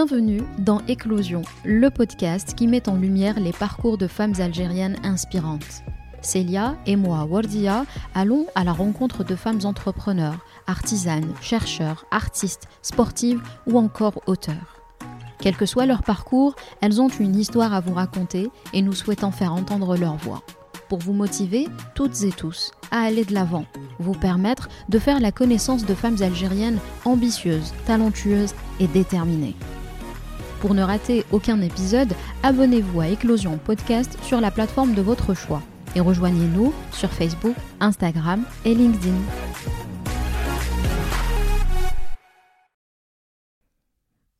Bienvenue dans Éclosion, le podcast qui met en lumière les parcours de femmes algériennes inspirantes. Célia et moi, Wardia, allons à la rencontre de femmes entrepreneurs, artisanes, chercheurs, artistes, sportives ou encore auteurs. Quel que soit leur parcours, elles ont une histoire à vous raconter et nous souhaitons faire entendre leur voix. Pour vous motiver, toutes et tous, à aller de l'avant, vous permettre de faire la connaissance de femmes algériennes ambitieuses, talentueuses et déterminées. Pour ne rater aucun épisode, abonnez-vous à Éclosion Podcast sur la plateforme de votre choix et rejoignez-nous sur Facebook, Instagram et LinkedIn.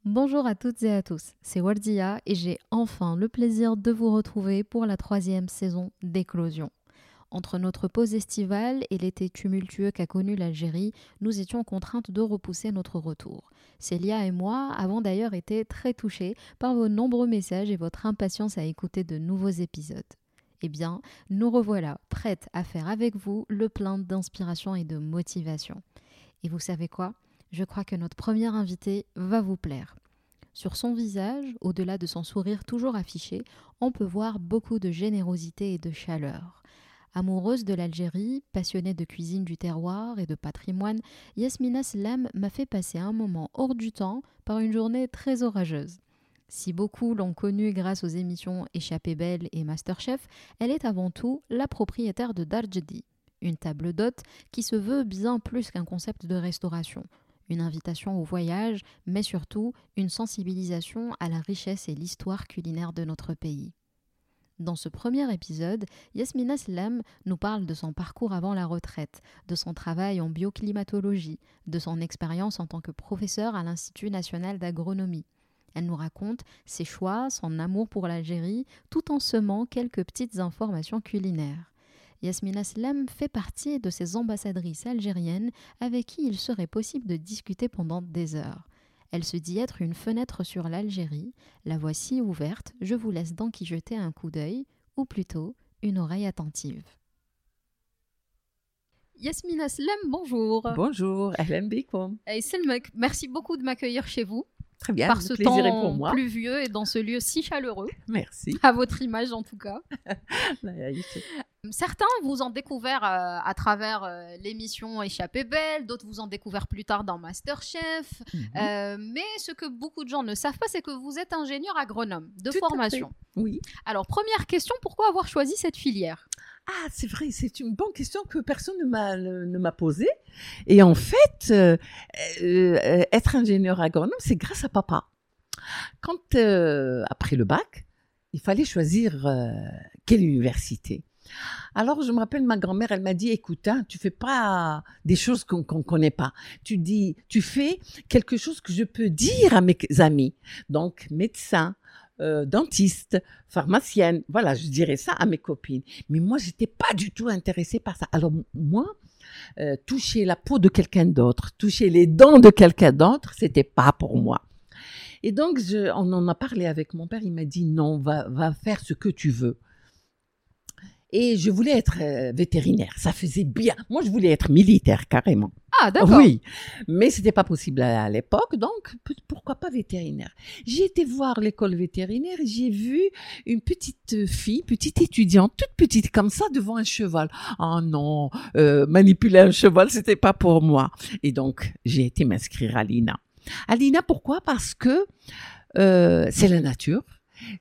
Bonjour à toutes et à tous, c'est Wardia et j'ai enfin le plaisir de vous retrouver pour la troisième saison d'Éclosion. Entre notre pause estivale et l'été tumultueux qu'a connu l'Algérie, nous étions contraintes de repousser notre retour. Célia et moi avons d'ailleurs été très touchés par vos nombreux messages et votre impatience à écouter de nouveaux épisodes. Eh bien, nous revoilà, prêtes à faire avec vous le plein d'inspiration et de motivation. Et vous savez quoi? Je crois que notre première invitée va vous plaire. Sur son visage, au-delà de son sourire toujours affiché, on peut voir beaucoup de générosité et de chaleur. Amoureuse de l'Algérie, passionnée de cuisine du terroir et de patrimoine, Yasmina Slam m'a fait passer un moment hors du temps par une journée très orageuse. Si beaucoup l'ont connue grâce aux émissions Échappée belle et Masterchef, elle est avant tout la propriétaire de Darjedi, une table d'hôte qui se veut bien plus qu'un concept de restauration une invitation au voyage, mais surtout une sensibilisation à la richesse et l'histoire culinaire de notre pays. Dans ce premier épisode, Yasmina Slam nous parle de son parcours avant la retraite, de son travail en bioclimatologie, de son expérience en tant que professeur à l'Institut national d'agronomie. Elle nous raconte ses choix, son amour pour l'Algérie, tout en semant quelques petites informations culinaires. Yasmina Slam fait partie de ces ambassadrices algériennes avec qui il serait possible de discuter pendant des heures. Elle se dit être une fenêtre sur l'Algérie. La voici ouverte, je vous laisse donc y jeter un coup d'œil, ou plutôt une oreille attentive. Yasmina Slam, bonjour. Bonjour, Ahlan Merci beaucoup de m'accueillir chez vous. Très bien, par ce temps pour moi. pluvieux et dans ce lieu si chaleureux. Merci. À votre image en tout cas. Certains vous ont découvert euh, à travers euh, l'émission Échappée belle, d'autres vous ont découvert plus tard dans Masterchef. Euh, mais ce que beaucoup de gens ne savent pas, c'est que vous êtes ingénieur agronome de formation. Oui. Alors première question, pourquoi avoir choisi cette filière? Ah, c'est vrai, c'est une bonne question que personne ne m'a posée. Et en fait, être ingénieur agronome, c'est grâce à papa. Quand après le bac, il fallait choisir quelle université? Alors, je me rappelle, ma grand-mère, elle m'a dit, écoute, hein, tu fais pas des choses qu'on ne connaît pas. Tu dis, tu fais quelque chose que je peux dire à mes amis. Donc, médecin, euh, dentiste, pharmacienne. Voilà, je dirais ça à mes copines. Mais moi, j'étais pas du tout intéressée par ça. Alors moi, euh, toucher la peau de quelqu'un d'autre, toucher les dents de quelqu'un d'autre, c'était pas pour moi. Et donc, on en a parlé avec mon père. Il m'a dit non, va, va faire ce que tu veux. Et je voulais être euh, vétérinaire. Ça faisait bien. Moi, je voulais être militaire carrément. Ah, d'accord. Oui, mais c'était pas possible à, l'époque, donc pourquoi pas vétérinaire? J'ai été voir l'école vétérinaire et j'ai vu une petite fille, petite étudiante, toute petite comme ça, devant un cheval. Oh non, euh, manipuler un cheval, c'était pas pour moi. Et donc, j'ai été m'inscrire à l'INA. À l'INA, pourquoi? Parce que euh, c'est la nature,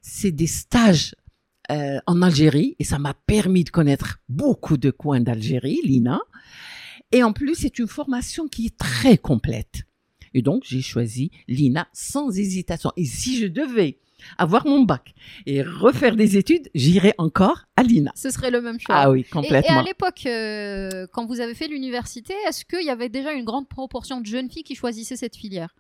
c'est des stages euh, en Algérie et ça m'a permis de connaître beaucoup de coins d'Algérie, l'INA. Et en plus, c'est une formation qui est très complète. Et donc, j'ai choisi l'INA sans hésitation. Et si je devais avoir mon bac et refaire des études, j'irais encore à l'INA. Ce serait le même choix. Ah oui, complètement. Et, à l'époque, euh, quand vous avez fait l'université, est-ce qu'il y avait déjà une grande proportion de jeunes filles qui choisissaient cette filière?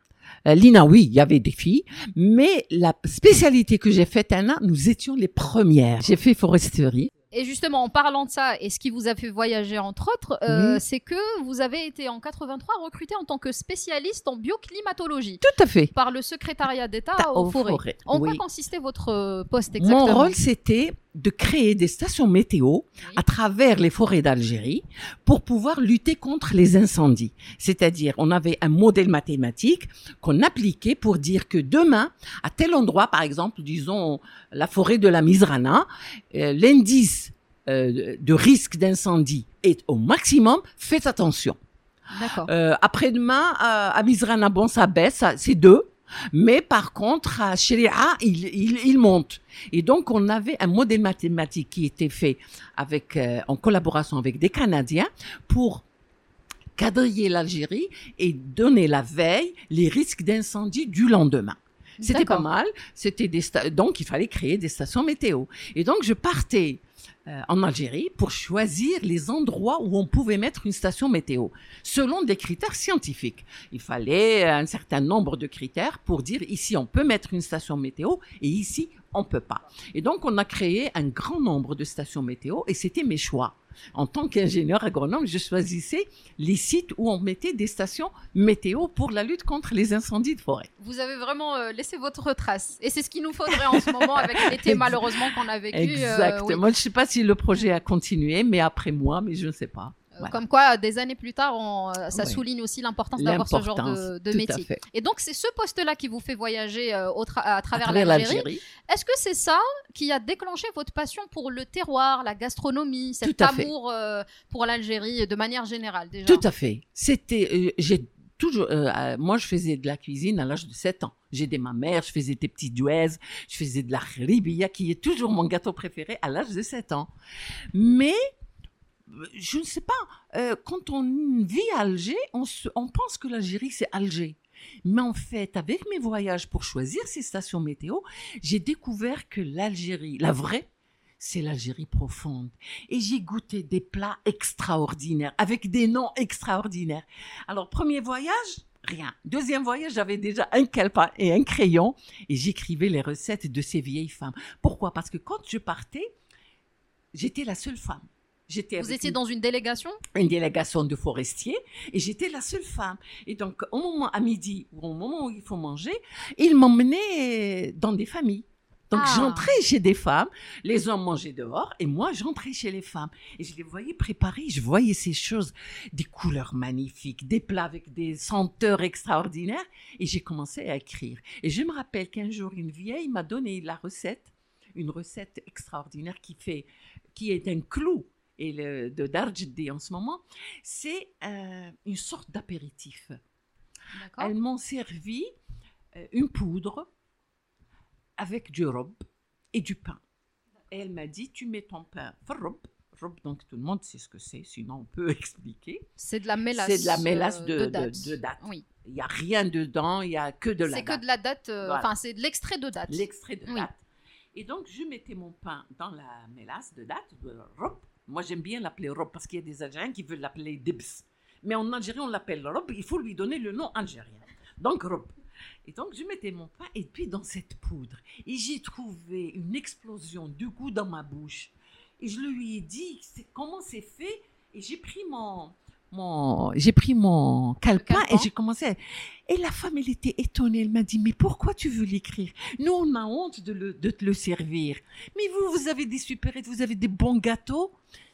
Lina, oui, il y avait des filles, mais la spécialité que j'ai faite, Anna, nous étions les premières. J'ai fait foresterie. Et justement, en parlant de ça, et ce qui vous a fait voyager entre autres, euh, c'est que vous avez été en 83 recruté en tant que spécialiste en bioclimatologie. Tout à fait. Par le secrétariat d'État aux, forêts. En quoi consistait votre euh, poste exactement? Mon rôle, c'était de créer des stations météo à travers les forêts d'Algérie pour pouvoir lutter contre les incendies. C'est-à-dire, on avait un modèle mathématique qu'on appliquait pour dire que demain, à tel endroit, par exemple, disons la forêt de la Misrana, euh, l'indice euh, de risque d'incendie est au maximum, faites attention. Euh, après-demain, à, à Misrana, bon, ça baisse, c'est deux. Mais par contre, à Sharia, il, il, il, monte. Et donc, on avait un modèle mathématique qui était fait avec, euh, en collaboration avec des Canadiens pour quadriller l'Algérie et donner la veille les risques d'incendie du lendemain. C'était pas mal. C'était des donc il fallait créer des stations météo. Et donc je partais euh, en Algérie pour choisir les endroits où on pouvait mettre une station météo, selon des critères scientifiques. Il fallait un certain nombre de critères pour dire ici on peut mettre une station météo et ici on peut pas. Et donc on a créé un grand nombre de stations météo et c'était mes choix en tant qu'ingénieur agronome, je choisissais les sites où on mettait des stations météo pour la lutte contre les incendies de forêt. Vous avez vraiment euh, laissé votre trace. Et c'est ce qu'il nous faudrait en ce moment avec l'été malheureusement qu'on a vécu. Euh, Exactement. Je ne sais pas si le projet a continué, mais après moi, mais je ne sais pas. Comme quoi, des années plus tard, on, euh, ça souligne aussi l'importance d'avoir ce genre de, de métier. Et donc, c'est ce poste-là qui vous fait voyager euh, au à travers, l'Algérie. Est-ce que c'est ça qui a déclenché votre passion pour le terroir, la gastronomie, cet amour euh, pour l'Algérie de manière générale déjà Tout à fait. C'était, j'ai toujours, moi, je faisais de la cuisine à l'âge de 7 ans. J'aidais ma mère, je faisais des petits douaises, je faisais de la ribia, qui est toujours mon gâteau préféré à l'âge de 7 ans. Mais je ne sais pas, euh, quand on vit à Alger, on, on pense que l'Algérie, c'est Alger. Mais en fait, avec mes voyages pour choisir ces stations météo, j'ai découvert que l'Algérie, la vraie, c'est l'Algérie profonde. Et j'ai goûté des plats extraordinaires, avec des noms extraordinaires. Alors, premier voyage, rien. Deuxième voyage, j'avais déjà un calepin et un crayon, et j'écrivais les recettes de ces vieilles femmes. Pourquoi? Parce que quand je partais, j'étais la seule femme. Vous étiez dans une délégation? Une délégation de forestiers et j'étais la seule femme. Et donc, au moment à midi ou au moment où il faut manger, ils m'emmenaient dans des familles. Donc ah. j'entrais chez des femmes, les hommes mangeaient dehors et moi j'entrais chez les femmes et je les voyais préparer, je voyais ces choses, des couleurs magnifiques, des plats avec des senteurs extraordinaires et j'ai commencé à écrire. Et je me rappelle qu'un jour une vieille m'a donné la recette, une recette extraordinaire qui fait, qui est un clou et le, de Darjdi en ce moment, c'est euh, une sorte d'apéritif. Elles m'ont servi euh, une poudre avec du robe et du pain. Et elle m'a dit, tu mets ton pain robe, robe, donc tout le monde sait ce que c'est, sinon on peut expliquer. C'est de la mélasse. C'est de la mélasse de, de, date. De, date. Oui. Il n'y a rien dedans, il n'y a que de la date. C'est que de la date, euh, enfin c'est de l'extrait de date. L'extrait de date. Et donc je mettais mon pain dans la mélasse de date, de robe, moi, j'aime bien l'appeler robe parce qu'il y a des Algériens qui veulent l'appeler dibs. Mais en Algérie, on l'appelle robe. Il faut lui donner le nom algérien. Donc, robe. Et donc, je mettais mon pain et puis dans cette poudre. Et j'ai trouvé une explosion de goût dans ma bouche. Et je lui ai dit comment c'est fait? Et j'ai pris mon, mon, j'ai pris mon calepin et j'ai commencé. Et la femme, elle était étonnée. Elle m'a dit, mais pourquoi tu veux l'écrire? Nous, on a honte de, le, de te le servir. Mais vous, vous avez des supérettes, vous avez des bons gâteaux.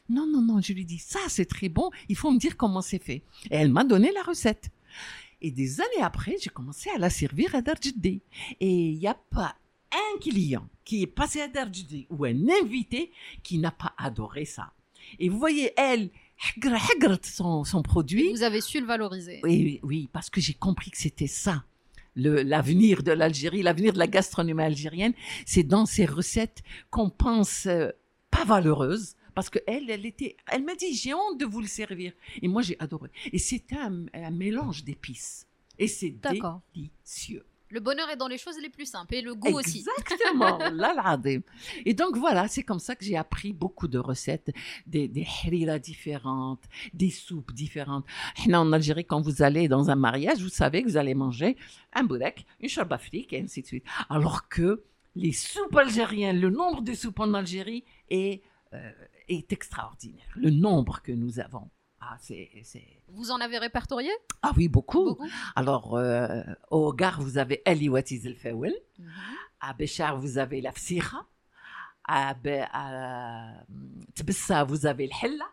Non, non, non, je lui dis, ça, c'est très bon. Il faut me dire comment c'est fait. Et elle m'a donné la recette. Et des années après, j'ai commencé à la servir à Darjidi. Et il n'y a pas un client qui est passé à Darjidi ou un invité qui n'a pas adoré ça. Et vous voyez, elle, son, son produit. vous avez su le valoriser. Oui, oui, parce que j'ai compris que c'était ça. L'avenir de l'Algérie, l'avenir de la gastronomie algérienne, c'est dans ces recettes qu'on pense euh, pas valeureuses, parce que elle, elle était, elle m'a dit, j'ai honte de vous le servir. Et moi, j'ai adoré. Et c'était un, un mélange d'épices. Et c'est délicieux. Le bonheur est dans les choses les plus simples et le goût aussi. Exactement, là, Et donc voilà, c'est comme ça que j'ai appris beaucoup de recettes, des, des différentes, des soupes différentes. en Algérie, quand vous allez dans un mariage, vous savez que vous allez manger un boudek, une charbe afrique et ainsi de suite. Alors que les soupes algériennes, le nombre de soupes en Algérie est, euh, est extraordinaire. Le nombre que nous avons. Ah, vous en avez répertorié? Ah oui, beaucoup. Alors, euh, au Gare, vous avez Ali Watiz el Fawel. Mhm. À Béchar, vous avez la Fsira. à, Be- à Tbessa, vous avez le Hella.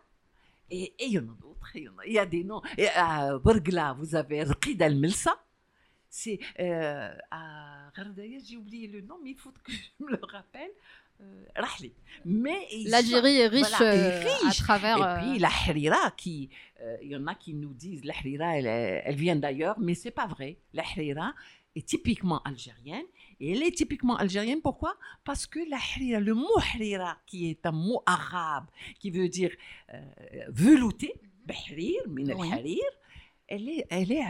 Et et il y en a d'autres. Il y a- des noms. Et à Borgla, vous avez Rqida al-Melsa. C'est euh, à Gardaya, j'ai oublié le nom, mais il faut que je me le rappelle. Euh. Mais L'Algérie est riche, Voilà, est euh, à riche. travers. et euh, puis la harira, qui, euh, il y en a qui nous disent la harira, elle, vient d'ailleurs, mais c'est pas vrai. La harira est typiquement algérienne. Et elle est typiquement algérienne, pourquoi? Parce que la harira, le mot harira, qui est un mot arabe, qui veut dire euh, velouté, behrir, min Oui. al-harir, elle est, elle est.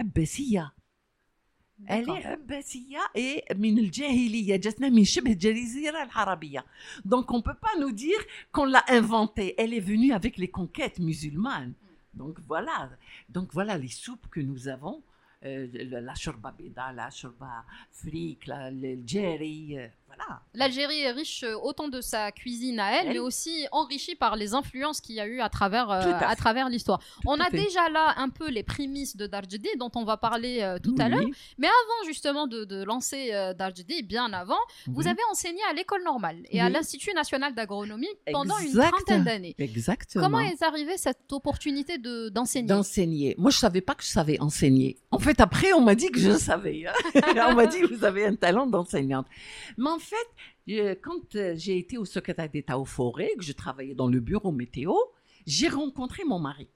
Elle d'accord. est abbasiya et من الجاهلية جاتنا من شبه الجزيرة العربية. Donc on ne peut pas nous dire qu'on l'a inventée. Elle est venue avec les conquêtes musulmanes. Donc voilà. Donc voilà les soupes que nous avons. Euh, le- la shorba bida, la shorba fric, la, le jerry, voilà. L'Algérie est riche euh, autant de sa cuisine à elle, Elle. mais aussi enrichie par les influences qu'il y a eu à travers, euh, à à travers l'histoire. On a fait. déjà là un peu les prémices de Darjedi, dont on va parler euh, tout à l'heure. Oui, Avant justement de, de lancer euh, bien avant, vous avez enseigné à l'école normale et à l'Institut national d'agronomie pendant une trentaine d'années. Exactement. Comment est arrivée cette opportunité de- d'enseigner? D'enseigner. Moi, je savais pas que je savais enseigner. En fait, après, on m'a dit que je savais. hein. on m'a dit, vous avez un talent d'enseignante. Mais en fait, euh, quand euh, j'ai été au secrétaire d'État aux forêts, que je travaillais dans le bureau météo, j'ai rencontré mon mari.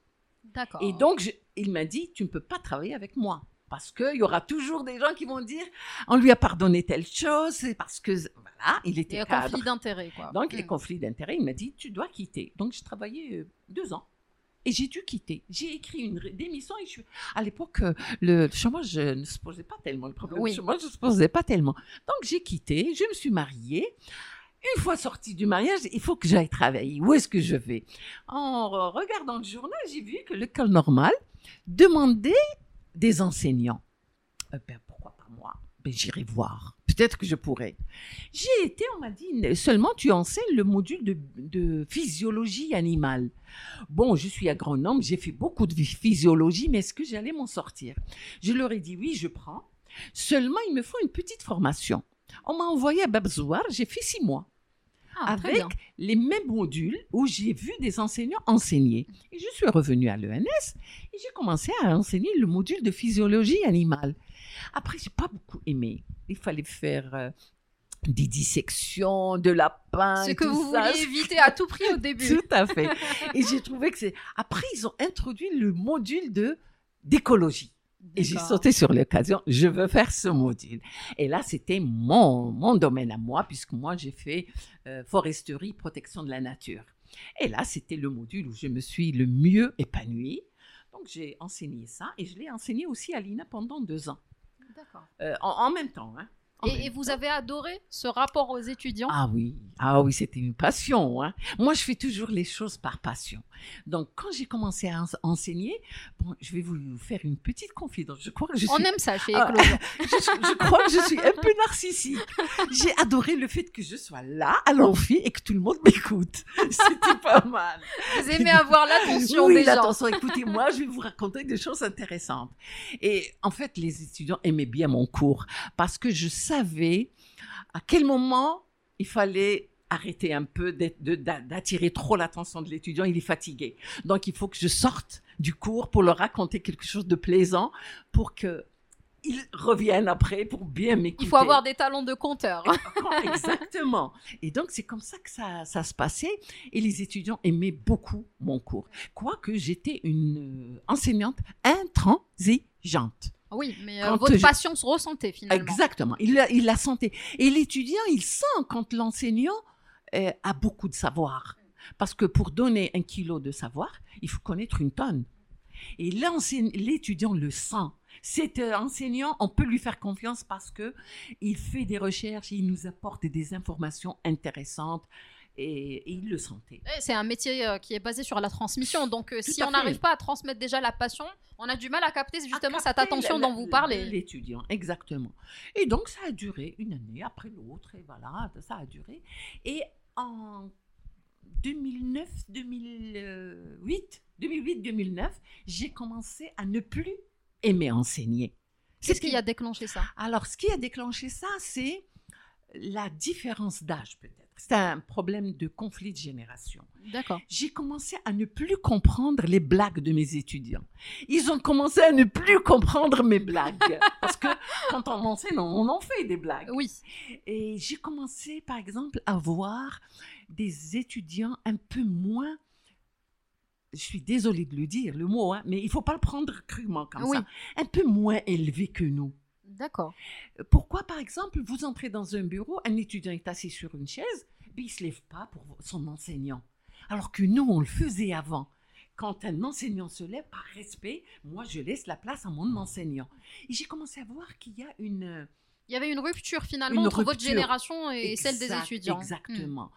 D'accord. Et donc, je- il m'a dit, tu ne peux pas travailler avec moi. Parce qu'il y aura toujours des gens qui vont dire, on lui a pardonné telle chose, c'est parce que, voilà, il il y était a un conflit d'intérêts, quoi. Donc, Mm. les conflits d'intérêts, il m'a dit, tu dois quitter. Donc, j'ai travaillé euh, deux ans. Et j'ai dû quitter. J'ai écrit une démission et je suis... À l'époque, euh, le chômage euh, ne se posait pas tellement. Le problème Oui. du chômage ne se posait pas tellement. Donc, j'ai quitté, je me suis mariée. Une fois sortie du mariage, il faut que j'aille travailler. Où est-ce que je vais? En re- regardant le journal, j'ai vu que l'école normale demandait des enseignants. Euh, ben, pourquoi pas moi? Ben, J'irai voir. Peut-être que je pourrais. J'ai été, on m'a dit, seulement tu enseignes le module de, de physiologie animale. Bon, je suis agronome, j'ai fait beaucoup de physiologie, mais est-ce que j'allais m'en sortir? Je leur ai dit oui, je prends. Seulement, il me faut une petite formation. On m'a envoyé à Babzouar, j'ai fait six mois Ah, avec les mêmes modules où j'ai vu des enseignants enseigner. Et je suis revenue à l'ENS et j'ai commencé à enseigner le module de physiologie animale. Après, j'ai pas beaucoup aimé. Il fallait faire euh, des dissections de lapins. Ce et que tout vous ça. vouliez éviter à tout prix au début. Tout à fait. Et j'ai trouvé que c'est. Après, ils ont introduit le module de d'écologie. Et j'ai sauté sur l'occasion, je veux faire ce module. Et là, c'était mon, mon domaine à moi, puisque moi, j'ai fait euh, foresterie, protection de la nature. Et là, c'était le module où je me suis le mieux épanouie. Donc, j'ai enseigné ça et je l'ai enseigné aussi à l'INA pendant deux ans, D'accord. Euh, en, en même temps. Hein. Et, vous avez adoré ce rapport aux étudiants? Ah oui, ah oui, c'était une passion. Hein. Moi, je fais toujours les choses par passion. Donc, quand j'ai commencé à ens- enseigner, bon, je vais vous faire une petite confidence. Je crois que je suis On aime ça chez Ah. Éclosion. je, je crois que je suis un peu narcissique. J'ai adoré le fait que je sois là, à l'amphi, et que tout le monde m'écoute. C'était pas mal. Vous aimez avoir l'attention oui, des gens. l'attention. Écoutez, moi, je vais vous raconter des choses intéressantes. Et en fait, les étudiants aimaient bien mon cours parce que je savais à quel moment il fallait arrêter un peu d'attirer trop l'attention de l'étudiant. Il est fatigué. Donc, il faut que je sorte du cours pour leur raconter quelque chose de plaisant pour que ils reviennent après pour bien m'écouter. Il faut avoir des talents de conteur. Exactement. Et donc, c'est comme ça que ça, ça se passait. Et les étudiants aimaient beaucoup mon cours. Quoique j'étais une euh, enseignante intransigeante. Oui, mais euh, votre je- passion se ressentait finalement. Exactement. Il la, il la sentait. Et l'étudiant, il sent quand l'enseignant euh, a beaucoup de savoir. Parce que pour donner un kilo de savoir, il faut connaître une tonne. Et l'étudiant le sent. Cet euh, enseignant, on peut lui faire confiance parce que il fait des recherches, il nous apporte des informations intéressantes et, et il le sentait. Eh, C'est un métier euh, qui est basé sur la transmission. Donc, euh, si on n'arrive pas à transmettre déjà la passion, on a du mal à capter justement à cette attention la- dont vous parlez. L'étudiant, exactement. Et donc, ça a duré une année après l'autre, et voilà, ça a duré. Et en 2009, 2008, 2008-2009, j'ai commencé à ne plus aimer enseigner. Qu'est-ce qui a déclenché ça? Alors, ce qui a déclenché ça, c'est la différence d'âge, peut-être. C'est un problème de conflit de génération. D'accord. J'ai commencé à ne plus comprendre les blagues de mes étudiants. Ils ont commencé à ne plus comprendre mes blagues. Parce que quand on enseigne, on en fait des blagues. Oui. Et j'ai commencé, par exemple, à voir des étudiants un peu moins. Je suis désolée de le dire, le mot, hein, mais il faut pas le prendre crûment comme Oui. ça. Un peu moins élevés que nous. D'accord. Pourquoi, par exemple, vous entrez dans un bureau, un étudiant est assis sur une chaise, puis il ne se lève pas pour son enseignant? Alors que nous, on le faisait avant. Quand un enseignant se lève, par respect, moi, je laisse la place à mon enseignant. Et j'ai commencé à voir qu'il y a une... Il y avait une rupture finalement Une entre votre génération et celle des étudiants. Hmm. Exactement.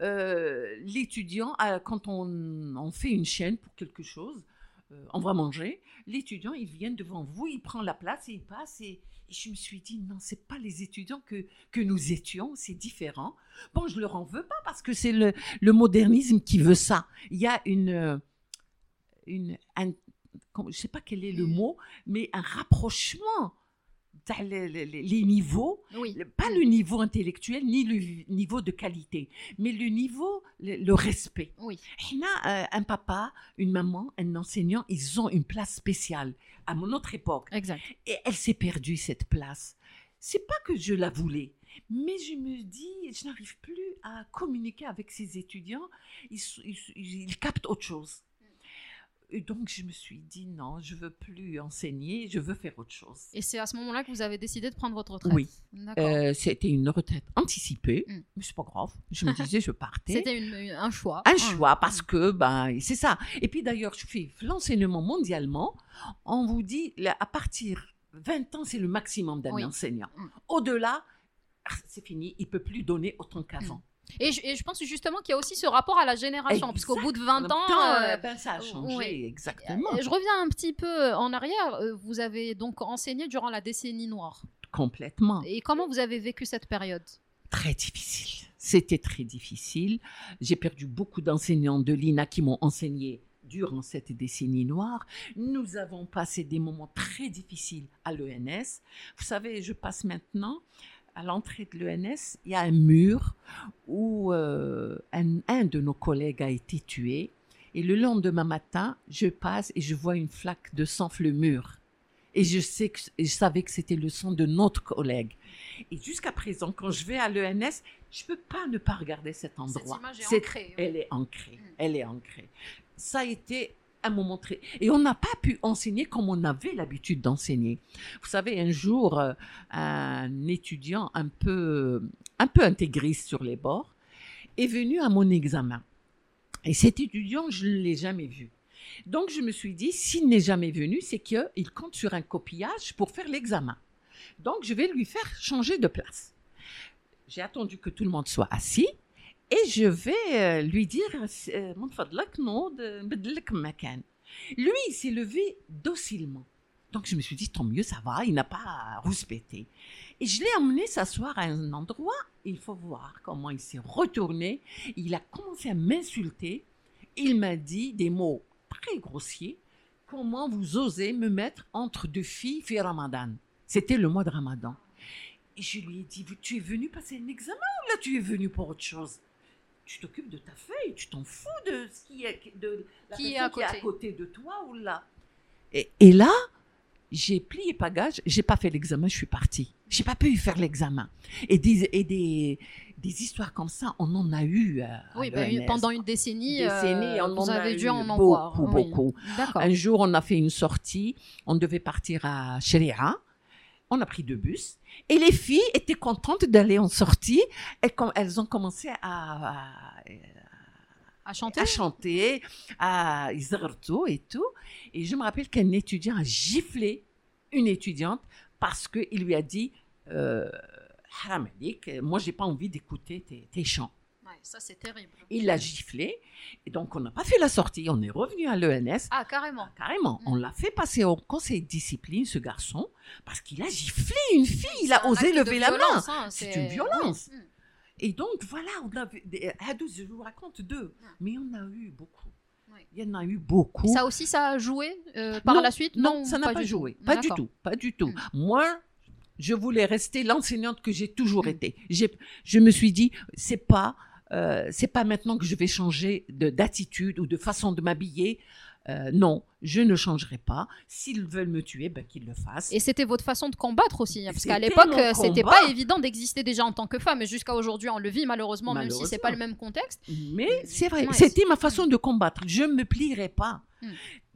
Euh, L'étudiant, euh, quand on, on fait une chaîne pour quelque chose, euh, on va manger, l'étudiant, il vient devant vous, il prend la place et il passe. Et, et je me suis dit, non, c'est pas les étudiants que, que nous étions, c'est différent. Bon, je leur en veux pas parce que c'est le, le modernisme qui veut ça. Il y a une. euh, une un- je sais pas quel est le mot, mais un rapprochement les- les- les- les niveaux Oui. pas le niveau intellectuel ni le niveau de qualité, mais le niveau, le, le respect. Oui. Euh, un papa, une maman, un enseignant, ils ont une place spéciale à notre époque. Exact. Et elle s'est perdue, cette place. C'est pas que je la voulais, mais je me dis, je n'arrive plus à communiquer avec ces étudiants. Ils captent autre chose. Et donc, je me suis dit, non, je veux plus enseigner, je veux faire autre chose. Et c'est à ce moment-là que vous avez décidé de prendre votre retraite. Oui. Euh, C'était une retraite anticipée, Mm. mais c'est pas grave. Je me disais, je partais. C'était un choix. un Mm. choix parce que ben c'est ça. Et puis d'ailleurs, je fais l'enseignement mondialement. On vous dit là, à partir 20 ans, c'est le maximum d'un Oui. enseignant. Mm. Au-delà, ah, c'est fini. Il peut plus donner autant qu'avant. Et, je, et je pense justement qu'il y a aussi ce rapport à la génération, parce qu'au bout de 20 ans, euh, euh, ben, ça a changé exactement, euh, je reviens un petit peu en arrière. Vous avez donc enseigné durant la décennie noire. complètement. Et comment vous avez vécu cette période? Très difficile. C'était très difficile. J'ai perdu beaucoup d'enseignants de l'INA qui m'ont enseigné durant cette décennie noire. Nous avons passé des moments très difficiles à l'ENS. Vous savez, je passe maintenant à l'entrée de l'ENS, il y a un mur où euh, un, un de nos collègues a été tué. Et le lendemain matin, je passe et je vois une flaque de sang sur le mur. Et je, sais que, je savais que c'était le sang de notre collègue. Et jusqu'à présent, quand je vais à l'ENS, je ne peux pas ne pas regarder cet endroit. image est C'est- ancrée, oui. Elle est ancrée. Mm. Elle est ancrée. Ça a été très... Et on n'a pas pu enseigner comme on avait l'habitude d'enseigner. Vous savez, un jour, euh, un étudiant un peu, un peu intégriste sur les bords est venu à mon examen. Et cet étudiant, je ne l'ai jamais vu. Donc, je me suis dit, s'il n'est jamais venu, c'est qu'il compte sur un copillage pour faire l'examen. Donc, je vais lui faire changer de place. J'ai attendu que tout le monde soit assis et je vais euh, lui dire, euh, mon Lui, il s'est levé docilement. Donc, je me suis dit, tant mieux, ça va, il n'a pas rouspété. Et je l'ai emmené s'asseoir à un endroit. Il faut voir comment il s'est retourné. Il a commencé à m'insulter. Il m'a dit des mots très grossiers. Comment vous osez me mettre entre deux filles, fait Ramadan C'était le mois de Ramadan. Et je lui ai dit, tu es venu passer un examen ou là tu es venu pour autre chose? Tu t'occupes de ta feuille, tu t'en fous de ce qui est, de la Qui est personne à qui est à côté. de toi ou là. Et, et là, j'ai plié pagage, j'ai pas fait l'examen, je suis partie. J'ai pas pu faire l'examen. Et des, et des, des histoires comme ça, on en a eu. euh, à Oui, bah, pendant une décennie, euh, Décennie, on vous en a avez dû eu en en beaucoup. Oui. beaucoup. Un jour, on a fait une sortie. On devait partir à Sharia. On a pris deux bus. Et les filles étaient contentes d'aller en sortie. Et quand elles ont commencé à, à, À chanter à chanter, à Izarto et tout. Et je me rappelle qu'un étudiant a giflé une étudiante parce qu'il lui a dit euh, Haram moi, j'ai pas envie d'écouter tes, tes chants. Ça, c'est terrible. Il l'a giflé. Et donc, on n'a pas fait la sortie. On est revenu à l'ENS. Ah, carrément. Carrément, Mm. on l'a fait passer au conseil de discipline, ce garçon, parce qu'il a giflé une fille, il a osé lever la main. hein, C'est une violence. Oui. Mm. Et donc, voilà, on a à 12, je vous raconte deux, mais il y en a eu beaucoup. Il y en a eu beaucoup. Ça aussi, ça a joué euh, par Non, la suite? non, ça n'a pas, du tout. joué. Pas du tout, pas du tout. Mm. Moi, Je voulais rester l'enseignante que j'ai toujours été. Je me suis dit, c'est pas, euh, c'est pas maintenant que je vais changer de, d'attitude ou de façon de m'habiller. Euh, non, je ne changerai pas. S'ils veulent me tuer, ben, qu'ils le fassent. Et c'était votre façon de combattre aussi, hein, parce qu'à l'époque, euh, c'était pas évident d'exister déjà en tant que femme, et jusqu'à aujourd'hui, on le vit malheureusement, même si c'est pas le même contexte. Mais c'est vrai, Ouais, c'était ma façon de combattre. Je ne me plierai pas. Mm.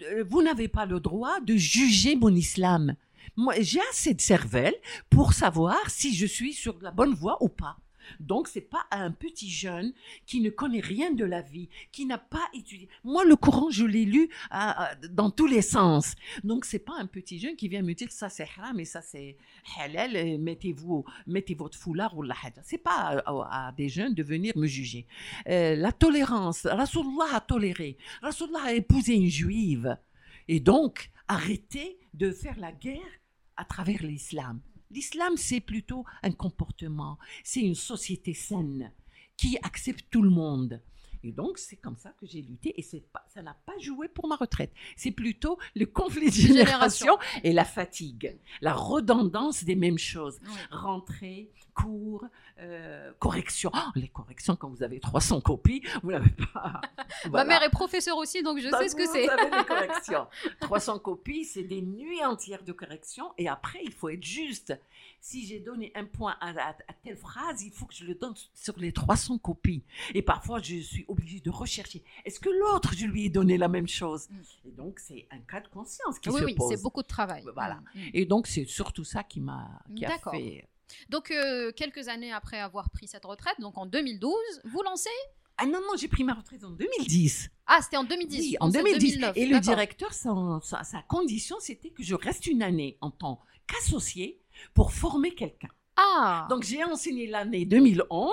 Euh, Vous n'avez pas le droit de juger mon islam. Moi, j'ai assez de cervelle pour savoir si je suis sur la bonne voie ou pas. Donc, c'est pas à un petit jeune qui ne connaît rien de la vie, qui n'a pas étudié. Moi, le Coran, je l'ai lu à- à- dans tous les sens. Donc, c'est pas un petit jeune qui vient me dire ça c'est haram et ça c'est halal. et Mettez-vous, mettez votre foulard ou la haja. C'est pas à, à des jeunes de venir me juger. Euh, la tolérance. Rasulullah a toléré. Rasulullah a épousé une juive. Et donc, arrêtez de faire la guerre à travers l'islam. L'islam, c'est plutôt un comportement. C'est une société saine qui accepte tout le monde. Et donc, c'est comme ça que j'ai lutté. Et pas, ça n'a pas joué pour ma retraite. C'est plutôt le conflit de génération et la fatigue, la redondance des mêmes choses rentrée, cours, euh, correction. Oh, les corrections, quand vous avez 300 copies, vous n'avez pas. Ma mère est professeure aussi, donc je Donc, sais ce que vous c'est. corrections. 300 copies, c'est des nuits entières de correction. Et après, il faut être juste. Si j'ai donné un point à, à- à telle phrase, il faut que je le donne sur les 300 copies. Et parfois, je suis obligée de rechercher. Est-ce que l'autre, je lui ai donné la même chose? Mm. Et donc, c'est un cas de conscience qui Oui, se oui, pose. c'est beaucoup de travail. Voilà. Mm, mm. Et donc, c'est surtout ça qui m'a qui a fait. Donc, euh, quelques années après avoir pris cette retraite, donc en 2012, vous lancez Ah non, non, j'ai pris ma retraite en 2010. Ah, c'était en 2010. Oui, en c'est 2010. 2009, Et le directeur, son- sa, sa condition, c'était que je reste une année en tant qu'associé pour former quelqu'un. Ah, Donc, j'ai enseigné l'année 2011.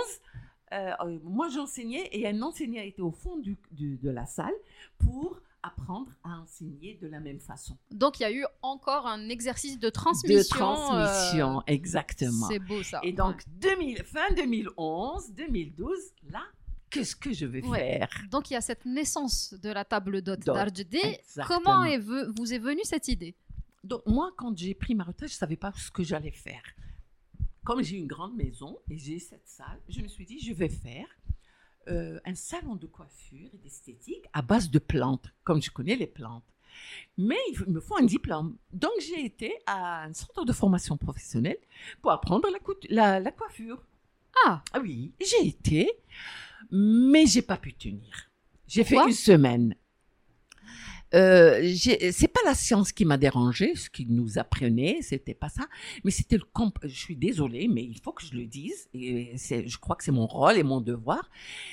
Euh, euh, moi, j'enseignais et un enseignant était au fond du- du- de la salle pour apprendre à enseigner de la même façon. donc il y a eu encore un exercice de transmission. de transmission, euh, exactement. C'est beau ça. Et donc, 2000, fin 2011, 2012, là, qu'est-ce que je vais Ouais. faire? Donc il y a cette naissance de la table d'hôte exactement. Comment est vous est venue cette idée? Donc, moi, quand j'ai pris ma retraite, je ne savais pas ce que j'allais faire. Comme j'ai une grande maison et j'ai cette salle, je me suis dit, je vais faire euh, un salon de coiffure et d'esthétique à base de plantes, comme je connais les plantes. Mais il me faut un diplôme. Donc, j'ai été à un centre de formation professionnelle pour apprendre la, la- la coiffure. Ah, Ah oui, j'ai été, mais j'ai pas pu tenir. J'ai fait une semaine. Euh, c'est pas la science qui m'a dérangé, ce qui nous apprenait, c'était pas ça, mais c'était le comp. Je suis désolée, mais il faut que je le dise, et je crois que c'est mon rôle et mon devoir.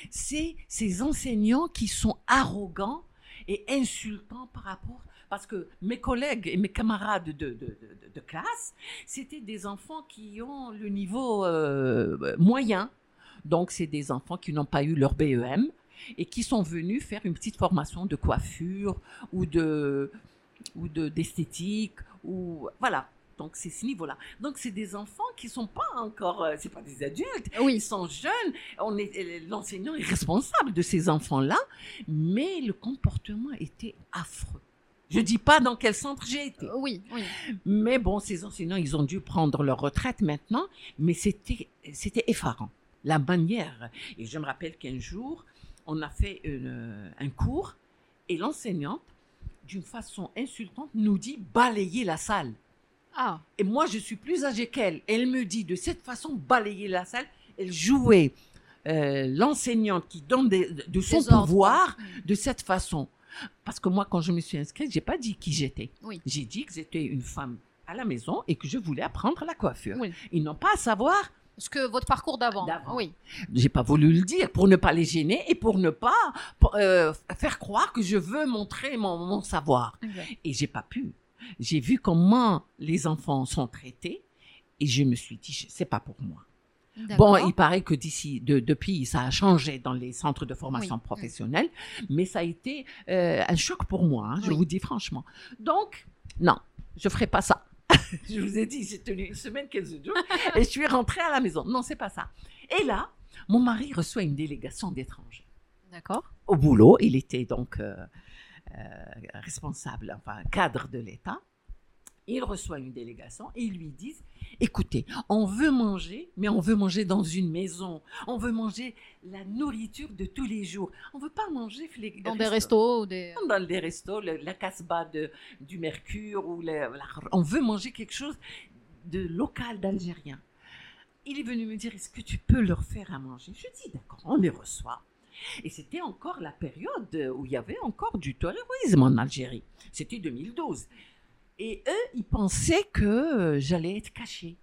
C'est ces enseignants qui sont arrogants et insultants par rapport. Parce que mes collègues et mes camarades de, de, de- de- de classe, c'était des enfants qui ont le niveau euh, moyen. Donc, c'est des enfants qui n'ont pas eu leur BEM et qui sont venus faire une petite formation de coiffure ou de ou de d'esthétique ou voilà. Donc c'est ce niveau-là. Donc c'est des enfants qui sont pas encore, euh, c'est pas des adultes, ils oui. sont jeunes. On est euh, l'enseignant est responsable de ces enfants-là, mais le comportement était affreux. Je dis pas dans quel centre j'ai été. Oui, oui. Mais bon, ces enseignants, ils ont dû prendre leur retraite maintenant, mais c'était, c'était effarant, la manière. Et je me rappelle qu'un jour, on a fait une- un cours et l'enseignante, d'une façon insultante, nous dit balayer la salle. Ah, Et moi, je suis plus âgée qu'elle. Elle me dit de cette façon balayer la salle. Elle jouait euh, l'enseignante qui donne des- de son des pouvoir de cette façon. Parce que moi, quand je me suis inscrite, j'ai pas dit qui j'étais. Oui. J'ai dit que j'étais une femme à la maison et que je voulais apprendre la coiffure. Oui. Ils n'ont pas à savoir. Ce que votre parcours d'avant. D'avant. Oui. J'ai pas voulu le dire pour ne pas les gêner et pour ne pas euh, faire croire que je veux montrer mon, mon savoir. Et j'ai pas pu. J'ai vu comment les enfants sont traités et je me suis dit, c'est pas pour moi. Bon, il paraît que d'ici, de- depuis, ça a changé dans les centres de formation Oui. professionnelle, mais ça a été euh, un choc pour moi, hein, je Oui. vous dis franchement. Donc, non, je ferai pas ça. je vous ai dit, j'ai tenu une semaine, 15 jours, et je suis rentrée à la maison. Non, c'est pas ça. Et là, mon mari reçoit une délégation d'étrangers. D'accord. Au boulot, il était donc euh, euh, responsable, enfin cadre de l'État. Il reçoit une délégation et ils lui disent Écoutez, on veut manger, mais on veut manger dans une maison. On veut manger la nourriture de tous les jours. On veut pas manger Dans des restos ou des. dans des restos, le- la casbah de, du Mercure, ou la- on veut manger quelque chose de local d'Algérien. Il est venu me dire, est-ce que tu peux leur faire à manger? Je dis, d'accord, on les reçoit. Et c'était encore la période où il y avait encore du terrorisme en Algérie. C'était 2012. Et eux, ils pensaient que euh, j'allais être caché.